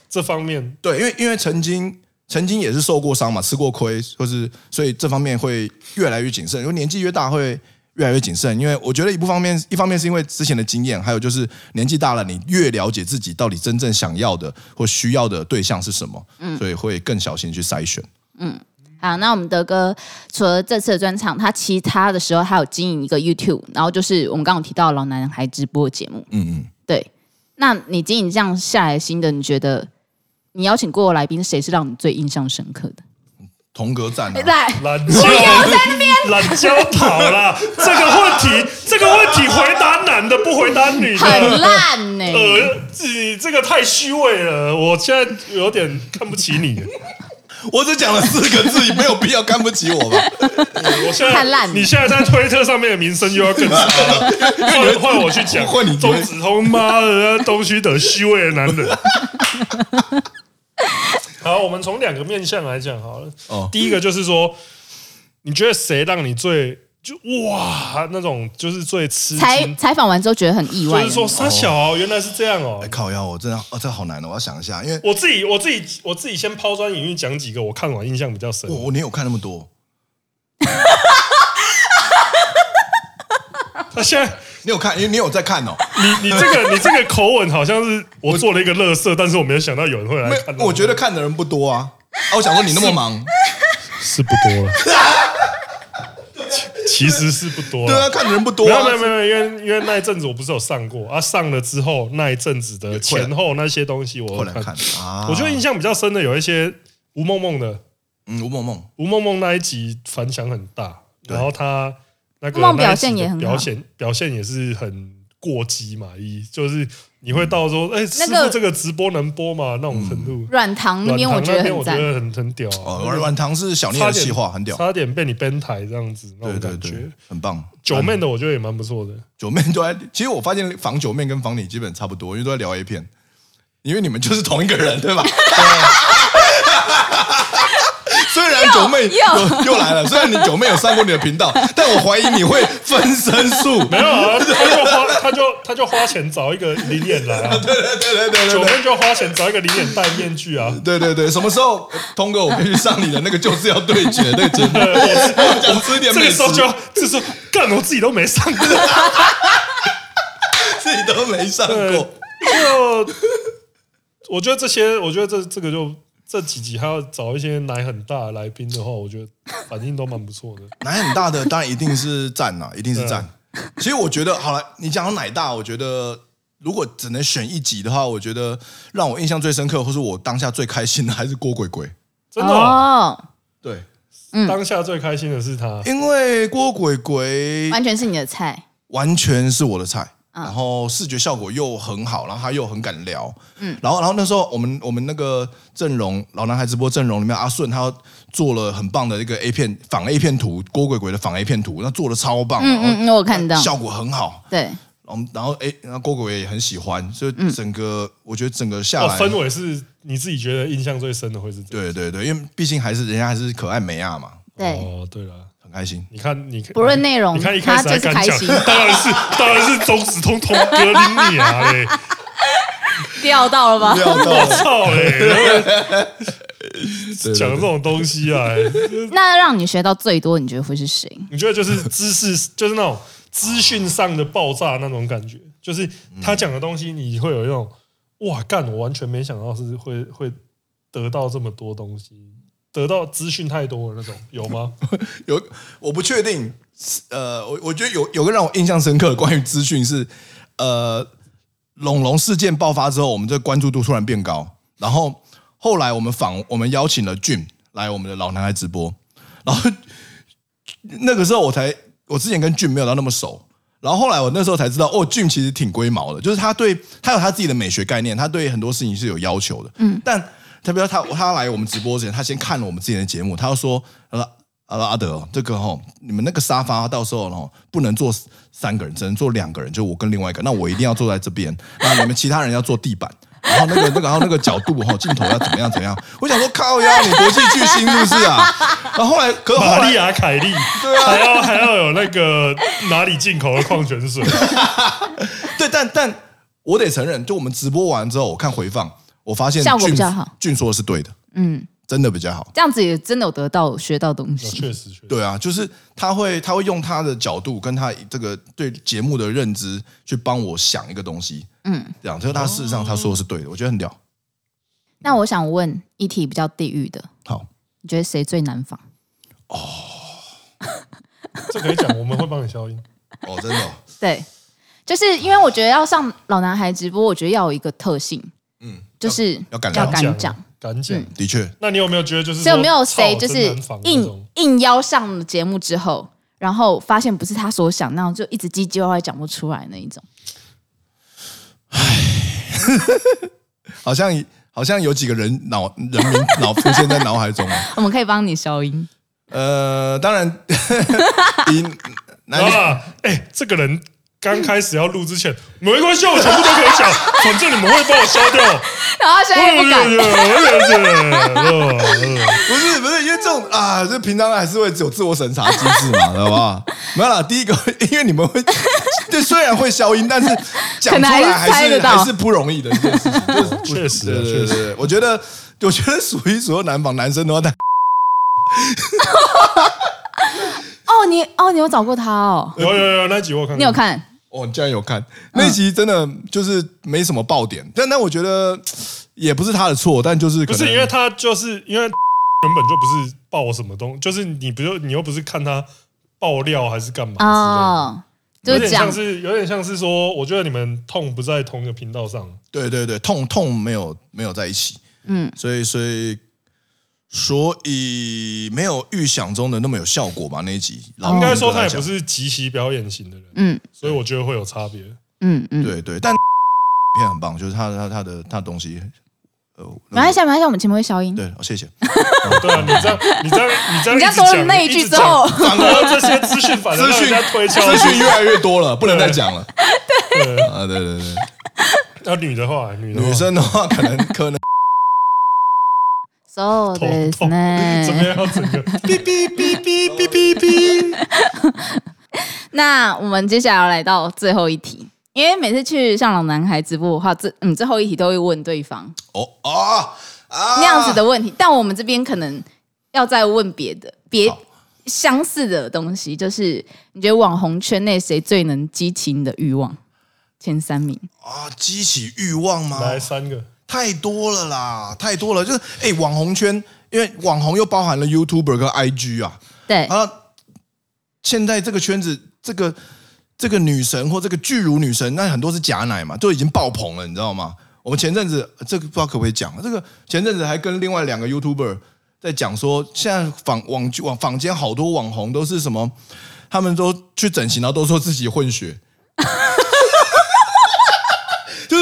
这方面对，因为因为曾经曾经也是受过伤嘛，吃过亏，或是所以这方面会越来越谨慎，因为年纪越大会。越来越谨慎，因为我觉得一部方面，一方面是因为之前的经验，还有就是年纪大了，你越了解自己到底真正想要的或需要的对象是什么，嗯，所以会更小心去筛选。嗯，好，那我们德哥除了这次的专场，他其他的时候还有经营一个 YouTube，然后就是我们刚刚提到老男孩直播节目，嗯嗯，对。那你经营这样下来新的，你觉得你邀请过的来宾谁是让你最印象深刻的？同格战、啊，在懒交在那边懒交跑了。这个问题，这个问题回答男的不回答女的，很烂呢、欸。呃，你这个太虚伪了，我现在有点看不起你。我只讲了四个字，你没有必要看不起我吧？我现在太烂，你现在在推特上面的名声又要更差了。换换我去讲，换你钟子通妈的东西的虚伪的男人。好，我们从两个面向来讲好了。哦，第一个就是说，你觉得谁让你最就哇那种就是最吃惊？采访完之后觉得很意外，就是说三小、哦、原来是这样哦。哎，靠腰，我真的哦，这好难哦，我要想一下，因为我自己我自己我自己先抛砖引玉讲几个我看完印象比较深。我我你有看那么多？*laughs* 他现在。你有看？因为你有在看哦。你你这个你这个口吻好像是我做了一个乐色，但是我没有想到有人会来看。我觉得看的人不多啊。啊，我想说你那么忙，是，不多了。其实是不多。对啊，看的人不多。没有没有没有，因为因为那一阵子我不是有上过啊，上了之后那一阵子的前后那些东西我看。啊，我觉得印象比较深的有一些吴梦梦的，嗯，吴梦梦，吴梦梦那一集反响很大，然后他。那个表现也很表现表现也是很过激嘛，一就是你会到说，哎，师傅这个直播能播吗？那种程度。软糖那边我觉得我觉得很很屌啊，软糖是小聂的企划，很屌，差点被你 ban 台这样子，那种感觉。很棒。九妹的我觉得也蛮不错的，九妹都在，其实我发现防九妹跟防你基本差不多，因为都在聊 A 片，因为你们就是同一个人，对吧？九妹又又来了，虽然你九妹有上过你的频道，*laughs* 但我怀疑你会分身术。没有啊，他就花，他就他就花钱找一个临演来啊。*laughs* 对对对对对，九妹就花钱找一个临演戴面具啊。对对对，什么时候通哥我可以去上你的那个就是要对决？对，真的。我吃一点美食。这个时候就要，这时候干我自己都没上过，*laughs* 自己都没上过。就我觉得这些，我觉得这这个就。这几集还要找一些奶很大的来宾的话，我觉得反应都蛮不错的。*laughs* 奶很大的当然一定是赞呐，一定是赞。其实我觉得，好了，你讲到奶大，我觉得如果只能选一集的话，我觉得让我印象最深刻，或是我当下最开心的，还是郭鬼鬼。真的？哦，对，当下最开心的是他，因为郭鬼鬼完全是你的菜，完全是我的菜。然后视觉效果又很好，然后他又很敢聊，嗯，然后然后那时候我们我们那个阵容老男孩直播阵容里面，阿顺他做了很棒的一个 A 片仿 A 片图，郭鬼鬼的仿 A 片图，那做的超棒，嗯嗯，我看到。效果很好，对，然后然后哎，那郭鬼也很喜欢，所以整个、嗯、我觉得整个下来、哦、氛围是你自己觉得印象最深的会是这样？对对对，因为毕竟还是人家还是可爱美亚嘛。对。哦，对了，很开心。你看，你不论内容，你看一开始还敢讲，心当然是 *laughs* 当然是中指通通哥林你啊嘞，钓到了吧？钓到了，我操嘞！*laughs* 讲这种东西啊，那让你学到最多，你觉得会是谁？你觉得就是知识，就是那种资讯上的爆炸那种感觉，就是他讲的东西，你会有一种哇干，我完全没想到是会会得到这么多东西。得到资讯太多的那种有吗？*laughs* 有，我不确定。呃，我我觉得有有个让我印象深刻的关于资讯是，呃，龙龙事件爆发之后，我们这个关注度突然变高。然后后来我们访我们邀请了俊来我们的老男孩直播，然后 *laughs* 那个时候我才我之前跟俊没有到那么熟，然后后来我那时候才知道，哦，俊其实挺龟毛的，就是他对他有他自己的美学概念，他对很多事情是有要求的。嗯，但。特别他他来我们直播之前，他先看了我们之前的节目，他就说：“他说阿阿德，这个哈，你们那个沙发到时候哦不能坐三个人，只能坐两个人，就我跟另外一个，那我一定要坐在这边，那你们其他人要坐地板，然后那个那个然后那个角度哈镜头要怎么样怎么样？我想说靠呀，你国际巨星是不是啊？然后后来可玛丽亚凯莉，对啊，还要还要有那个哪里进口的矿泉水，*laughs* 对，但但我得承认，就我们直播完之后，我看回放。”我发现效果比较好，俊说的是对的，嗯，真的比较好。这样子也真的有得到学到东西，确实，确实，对啊，就是他会他会用他的角度跟他这个对节目的认知去帮我想一个东西，嗯，这样，所以他事实上他说的是对的，我觉得很屌。那我想问一题比较地狱的，好，你觉得谁最难防？哦，*laughs* 这可以讲，我们会帮你消音。哦，真的、哦，对，就是因为我觉得要上老男孩直播，我觉得要有一个特性。嗯，就是要敢讲，敢讲，敢讲。的确，那你有没有觉得，就是有没有谁，就是应应邀上了节目之后，然后发现不是他所想那样，就一直唧唧歪歪讲不出来那一种？唉，*laughs* 好像好像有几个人脑人名脑出现在脑海中啊。*laughs* 我们可以帮你消音。呃，当然，*laughs* 男的，哎，这个人。刚开始要录之前，没关系，我全部都可以讲，*laughs* 反正你们会帮我消掉。*laughs* 然后现在不敢。不是不是，因为这种啊，就平常还是会有自我审查机制嘛，知道吧？没有啦，第一个，因为你们会，对虽然会消音，但是讲出来还是还是不容易的一件事情。确实，确实，我觉得，我觉得数一数二南方男生的话，哦，你哦，你有找过他哦？有有有，那集我看，你有看？哦，你竟然有看。那集，真的就是没什么爆点，嗯、但但我觉得也不是他的错，但就是可不是因为他就是因为 *laughs* 原本就不是爆什么东西，就是你不就你又不是看他爆料还是干嘛哦，有点像是有点像是说，我觉得你们痛不在同一个频道上，对对对，痛痛没有没有在一起，嗯，所以所以。所以没有预想中的那么有效果吧？那一集应该说他也不是极其表演型的人，嗯，所以我觉得会有差别，嗯嗯，对对，但 *laughs* 片很棒，就是他他他的他的东西，呃，马来西亚马来西亚，我们前面会消音，对，谢谢，对啊，你这样你这样你这样，*laughs* 人家说了那一句之后，反而这些资讯反而资讯推敲。资讯越来越多了，不能再讲了，对。啊，对对对，*laughs* 要女的话，女的女生的话，可能可能。哦，对，*laughs* 怎么样？整个哔哔哔哔哔哔。*laughs* 那我们接下来要来到最后一题，因为每次去上老男孩直播的话，这嗯最后一题都会问对方哦啊那样子的问题，但我们这边可能要再问别的别相似的东西，就是你觉得网红圈内谁最能激起你的欲望？前三名啊，激起欲望吗？来三个。太多了啦，太多了，就是哎，网红圈，因为网红又包含了 YouTuber 跟 IG 啊，对啊，现在这个圈子，这个这个女神或这个巨乳女神，那很多是假奶嘛，都已经爆棚了，你知道吗？我们前阵子这个不知道可不可以讲，这个前阵子还跟另外两个 YouTuber 在讲说，现在坊网网坊间好多网红都是什么，他们都去整形，然后都说自己混血。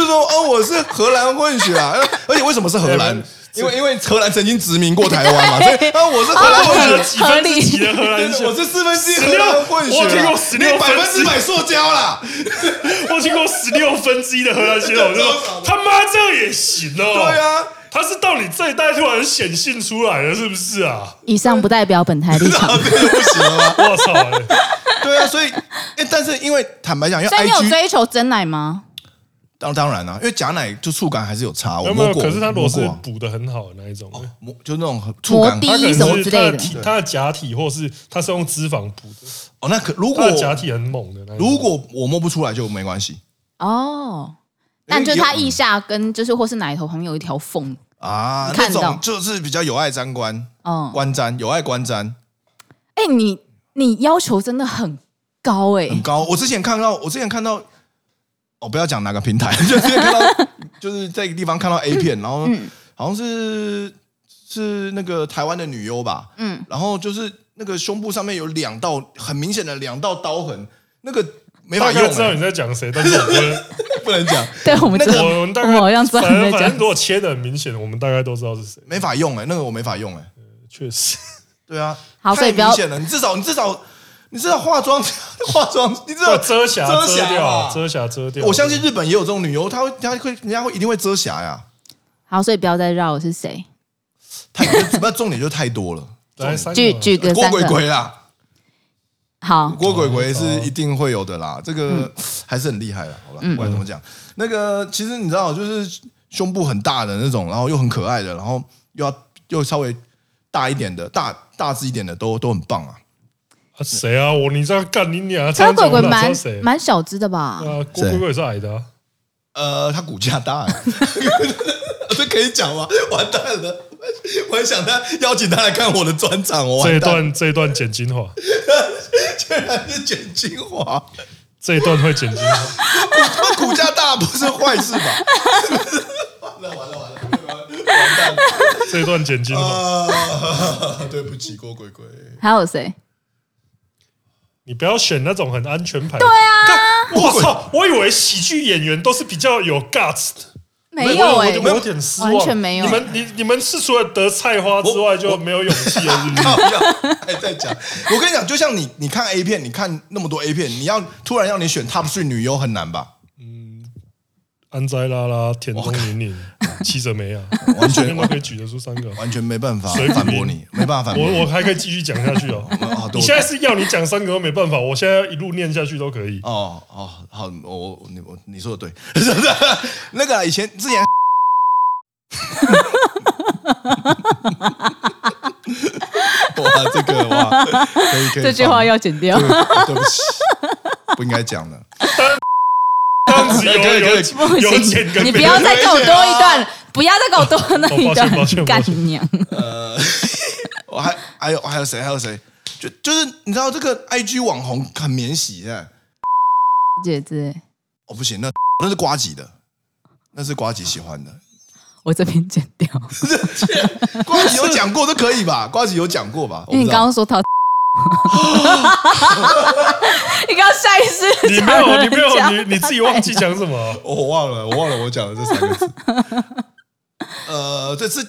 就是说，哦，我是荷兰混血啊，*laughs* 而且为什么是荷兰？因为因为荷兰曾经殖民过台湾嘛，所以啊，*laughs* 我是荷兰混血，几分之几的荷兰血？我是四分之一荷兰混血，我听过十六百分之百塑胶啦，*laughs* 我听过十六分之一的荷兰血，我就说他妈这样也行哦。对啊。他是到你这一代突然显性出来了，是不是啊？以上不代表本台立场，这就不行了吗？我操！对啊，所以，但是因为坦白讲，因为 IG, 所以你有追求真奶吗？当当然啦，因为假奶就触感还是有差。我摸过，可是它如果是补的很好的那一种，摸就那种触感，它可能是它的体，它的假体，或是它是用脂肪补的。哦，那可如果假体很猛的，如果我摸不出来就没关系。哦，但就是它腋下跟就是或是奶头旁边有一条缝。啊，那种就是比较有爱沾观，嗯，观沾有爱观沾。哎、欸，你你要求真的很高哎、欸，很高。我之前看到，我之前看到，哦，不要讲哪个平台，*laughs* 就之前看到，就是在一个地方看到 A 片，然后好像是是那个台湾的女优吧，嗯，然后就是那个胸部上面有两道很明显的两道刀痕，那个。没法用，知道你在讲谁，但是我不能 *laughs* 不能讲。*laughs* 对我们，我们大概好像知道你在讲。反正如果切的很明显，我们大概都知道是谁。没法用哎，那个我没法用哎，确实。对啊，好，所以不要。太明显了，你至少你至少你知道化妆 *laughs* 化妆，你知道遮瑕遮掉，遮瑕遮掉。我相信日本也有这种女优，她会她会人家会一定会遮瑕呀。好，所以不要再绕是谁。太主要重点就太多了。*laughs* 举举个。郭鬼鬼啦。好，郭鬼鬼是一定会有的啦，这个还是很厉害的，好吧？不管怎么讲，那个其实你知道，就是胸部很大的那种，然后又很可爱的，然后又要又稍微大一点的，大大只一点的，都都很棒啊。谁啊？我你这样干你娘？郭鬼鬼蛮蛮小只的吧？郭鬼鬼是矮的，呃，他骨架大，*laughs* 这可以讲吗？完蛋了。我还想他邀请他来看我的专场，我这一段这一段剪精华，*laughs* 竟然是剪精华，这一段会剪精华。骨架大不是坏事吧？完了完了完了，完蛋！这一段剪精华，对不起郭鬼鬼。还有谁？你不要选那种很安全牌。对啊！我操！我以为喜剧演员都是比较有 guts 的。没有哎，我有点失望，完全没有。你们你你们是除了得菜花之外就没有勇气了，*laughs* 是不是？还在讲，我跟你讲，就像你你看 A 片，你看那么多 A 片，你要突然要你选 Top Three 女优很难吧？嗯，安斋拉拉、田中宁宁、七泽美啊，完全都可以举得出三个，完全没办法反驳你，没办法反驳。我我还可以继续讲下去哦。你现在是要你讲三个都没办法，我现在要一路念下去都可以。哦哦，好，我你我你说的对，*laughs* 那个以前之前。*laughs* 哇，这个哇，可以可以，这句话要剪掉，对不起，不应该讲的。当时有有有剪，你不要再给我多一段，不要再给我多那一段，干娘。呃，我还还有还有谁？还有谁？就就是你知道这个 IG 网红很免洗哎，姐姐，哦不行，那那是瓜吉的，那是瓜吉喜欢的。我这边剪掉。*laughs* 瓜吉有讲过都可以吧？瓜吉有讲过吧？因为你刚刚说他，*laughs* 你刚刚下意识，你没有，你没有，你你自己忘记讲什么？*laughs* 我忘了，我忘了我讲的这三个字。*laughs* 呃，这是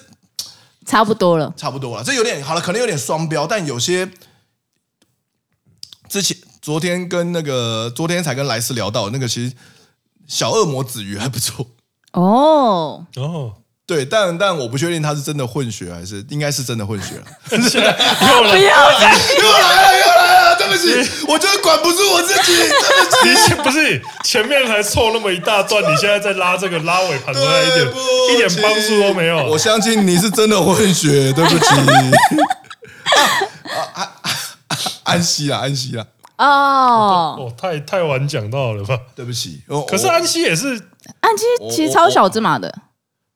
差不多了，差不多了。这有点好了，可能有点双标，但有些之前昨天跟那个昨天才跟莱斯聊到那个，其实小恶魔子鱼还不错哦哦。对，但但我不确定他是真的混血还是应该是真的混血了。*laughs* 又来了，又来了，又来了！对不起，我就是管不住我自己。对不起，不是前面还凑那么一大段，你现在在拉这个拉尾盘，出来一点一点帮助都没有。我相信你是真的混血，对不起。安安息啊，安息啊。哦哦，太太晚讲到了吧？对不起。可是安息也是，安息其实超小只马的。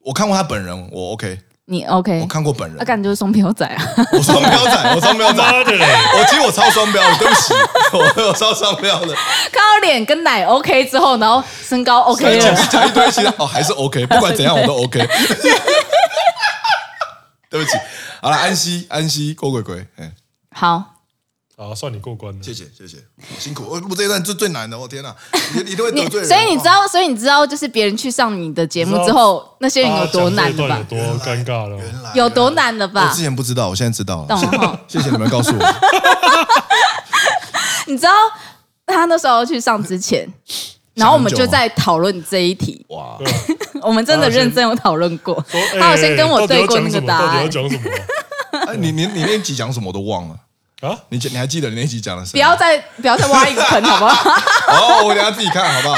我看过他本人，我 OK。你 OK？我看过本人，他感觉就是双标仔啊！*laughs* 我双标仔，我双标仔。我其实我超双标的，对不起，*laughs* 我我超双标的。看到脸跟奶 OK 之后，然后身高 OK 了，讲一堆，其他哦还是 OK，*laughs* 不管怎样我都 OK。对不起，好了，安息安息郭鬼鬼，好，好，算你过关了。谢谢谢谢，辛苦。我我这一段最最难的，我天哪，你你都会得罪人。所以你知道，所以你知道，就是别人去上你的节目之后，那些人有多难的吧？有多尴尬了？有多难的吧？我之前不知道，我现在知道了。懂了。谢谢你们告诉我。*laughs* 你知道他那时候去上之前，*laughs* 然后我们就在讨论这一题。哇，*laughs* 我们真的认真有讨论过。他有先跟我对过那个答案。讲什么？哎，你你你那集讲什么我都忘了。啊，你你还记得你那集讲的什么？不要再不要再挖一个坑，好不好？*laughs* 哦，我等下自己看好不好？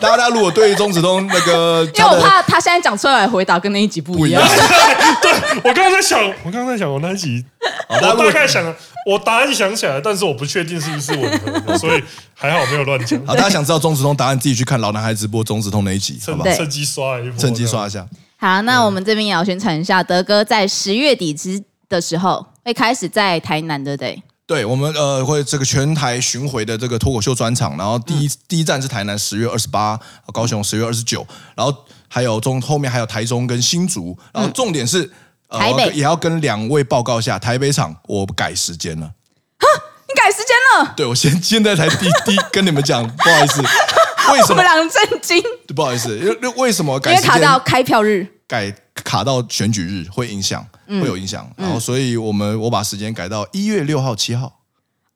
大家如果对钟子通那个，*laughs* 因为我怕他现在讲出来回答跟那一集不一样。*laughs* 对，我刚刚在想，我刚刚在想我那一集，我大概想，我答案想起来，但是我不确定是不是吻合，所以还好没有乱讲。好，大家想知道钟子通答案，自己去看老男孩直播钟子通那一集，好不好？趁机刷一波，趁机刷一下。好，那我们这边也要宣传一下，德哥在十月底之的时候会开始在台南，对不对？对，我们呃会这个全台巡回的这个脱口秀专场，然后第一、嗯、第一站是台南十月二十八，高雄十月二十九，然后还有中后面还有台中跟新竹，然后重点是、嗯呃、台北也要跟两位报告一下，台北场我改时间了。哈，你改时间了？对，我现现在才第第跟你们讲，不好意思，为什么？我们两个震惊。不好意思，因为为什么改时间？因为卡到开票日，改卡到选举日会影响，会有影响，嗯、然后所以我们我把时间改到一月六号、七号。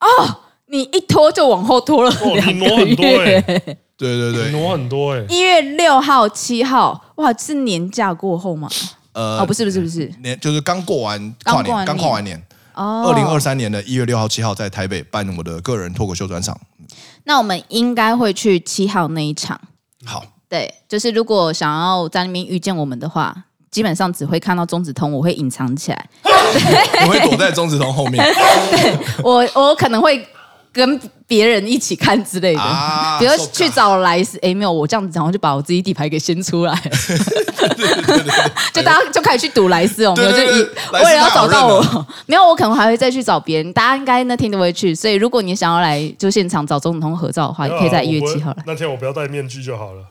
哦，你一拖就往后拖了两个月，哦，你挪很多哎，对对对，挪很多哎。一月六号、七号，哇，是年假过后吗？呃，哦，不是不是不是，年就是刚过完跨年，刚跨完年。哦，二零二三年的一月六号、七号在台北办我的个人脱口秀专场。那我们应该会去七号那一场。好，对，就是如果想要在那边遇见我们的话，基本上只会看到中指通，我会隐藏起来。*laughs* 我会躲在中指通后面。*laughs* 对，我我可能会跟别人一起看之类的，啊、比如去找莱斯。哎，没有，我这样子然后就把我自己底牌给掀出来。*laughs* 就大家就开始去赌莱斯哦，没有，就以为了要找到我。没有，我可能还会再去找别人。大家应该那天都会去，所以如果你想要来就现场找中指通合照的话，也可以在一月七号来。那天我不要戴面具就好了。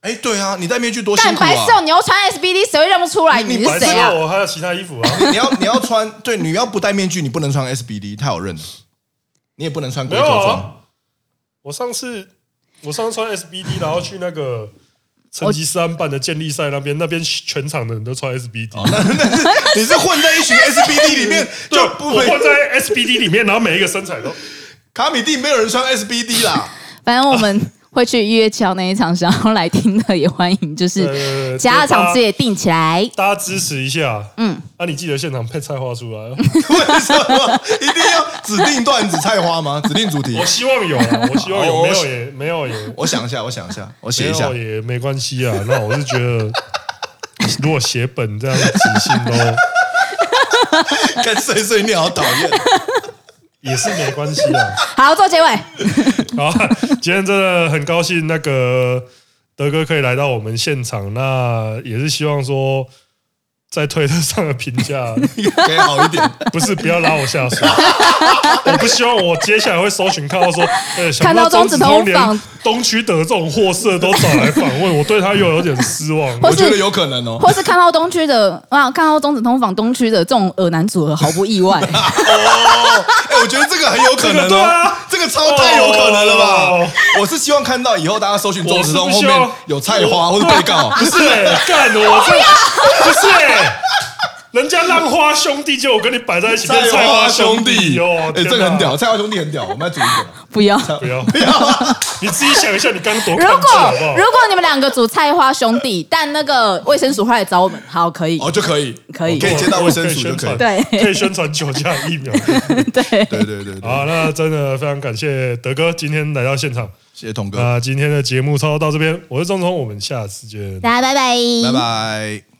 哎，对啊，你戴面具多辛苦啊！白色，你要穿 SBD，谁会认不出来你是谁啊？我还有其他衣服啊！你要你要穿，对，你要不戴面具，你不能穿 SBD，太好认了。你也不能穿龟头装。我上次我上次穿 SBD，然后去那个成吉思汗办的建立赛那边，那边全场的人都穿 SBD。*laughs* 你是混在一群 *laughs* SBD 里面，就不会混在 SBD 里面，然后每一个身材都卡米蒂，没有人穿 SBD 啦。*laughs* 反正我们。会去一月七号那一场，想要来听的也欢迎，就是其他场次也定起来，大家支持一下。嗯，那你记得现场配菜花出来，*laughs* 为什么一定要指定段子菜花吗？*laughs* 指定主题？我希望有啊，我希望有，没有也没有也。我想一下，我想一下，我写一下也没关系啊。那我是觉得，*laughs* 如果写本这样即兴都，看碎碎念好讨厌。也是没关系的。*laughs* 好，做结尾。*laughs* 好，今天真的很高兴，那个德哥可以来到我们现场。那也是希望说。在推特上的评价 *laughs* 可以好一点，不是不要拉我下水。我不希望我接下来会搜寻看到说，看到中子通连东区的这种货色都找来访问，我对他又有点失望。我觉得有可能哦，或是看到东区的啊，看到中子通访东区的这种恶男组合，毫不意外。*laughs* 哦，哎，我觉得这个很有可能哦，这个超太有可能了吧？我是希望看到以后大家搜寻中子通后面有菜花或者被告，不是干我这不是。人家浪花兄弟就我跟你摆在一起，菜花兄弟哟，哎，这个很屌，菜花兄弟很屌，我们来组一个，不要。不要。不要，你自己想一下，你刚刚多如果如果你们两个组菜花兄弟，但那个卫生署会来找我们，好，可以。哦，就可以。可以。可以接到卫生署就可以，对，可以宣传酒驾疫苗，*laughs* 对对对对，好，那真的非常感谢德哥今天来到现场，谢谢童哥，那今天的节目差不多到这边，我是钟聪，我们下次见，大家拜拜，拜拜。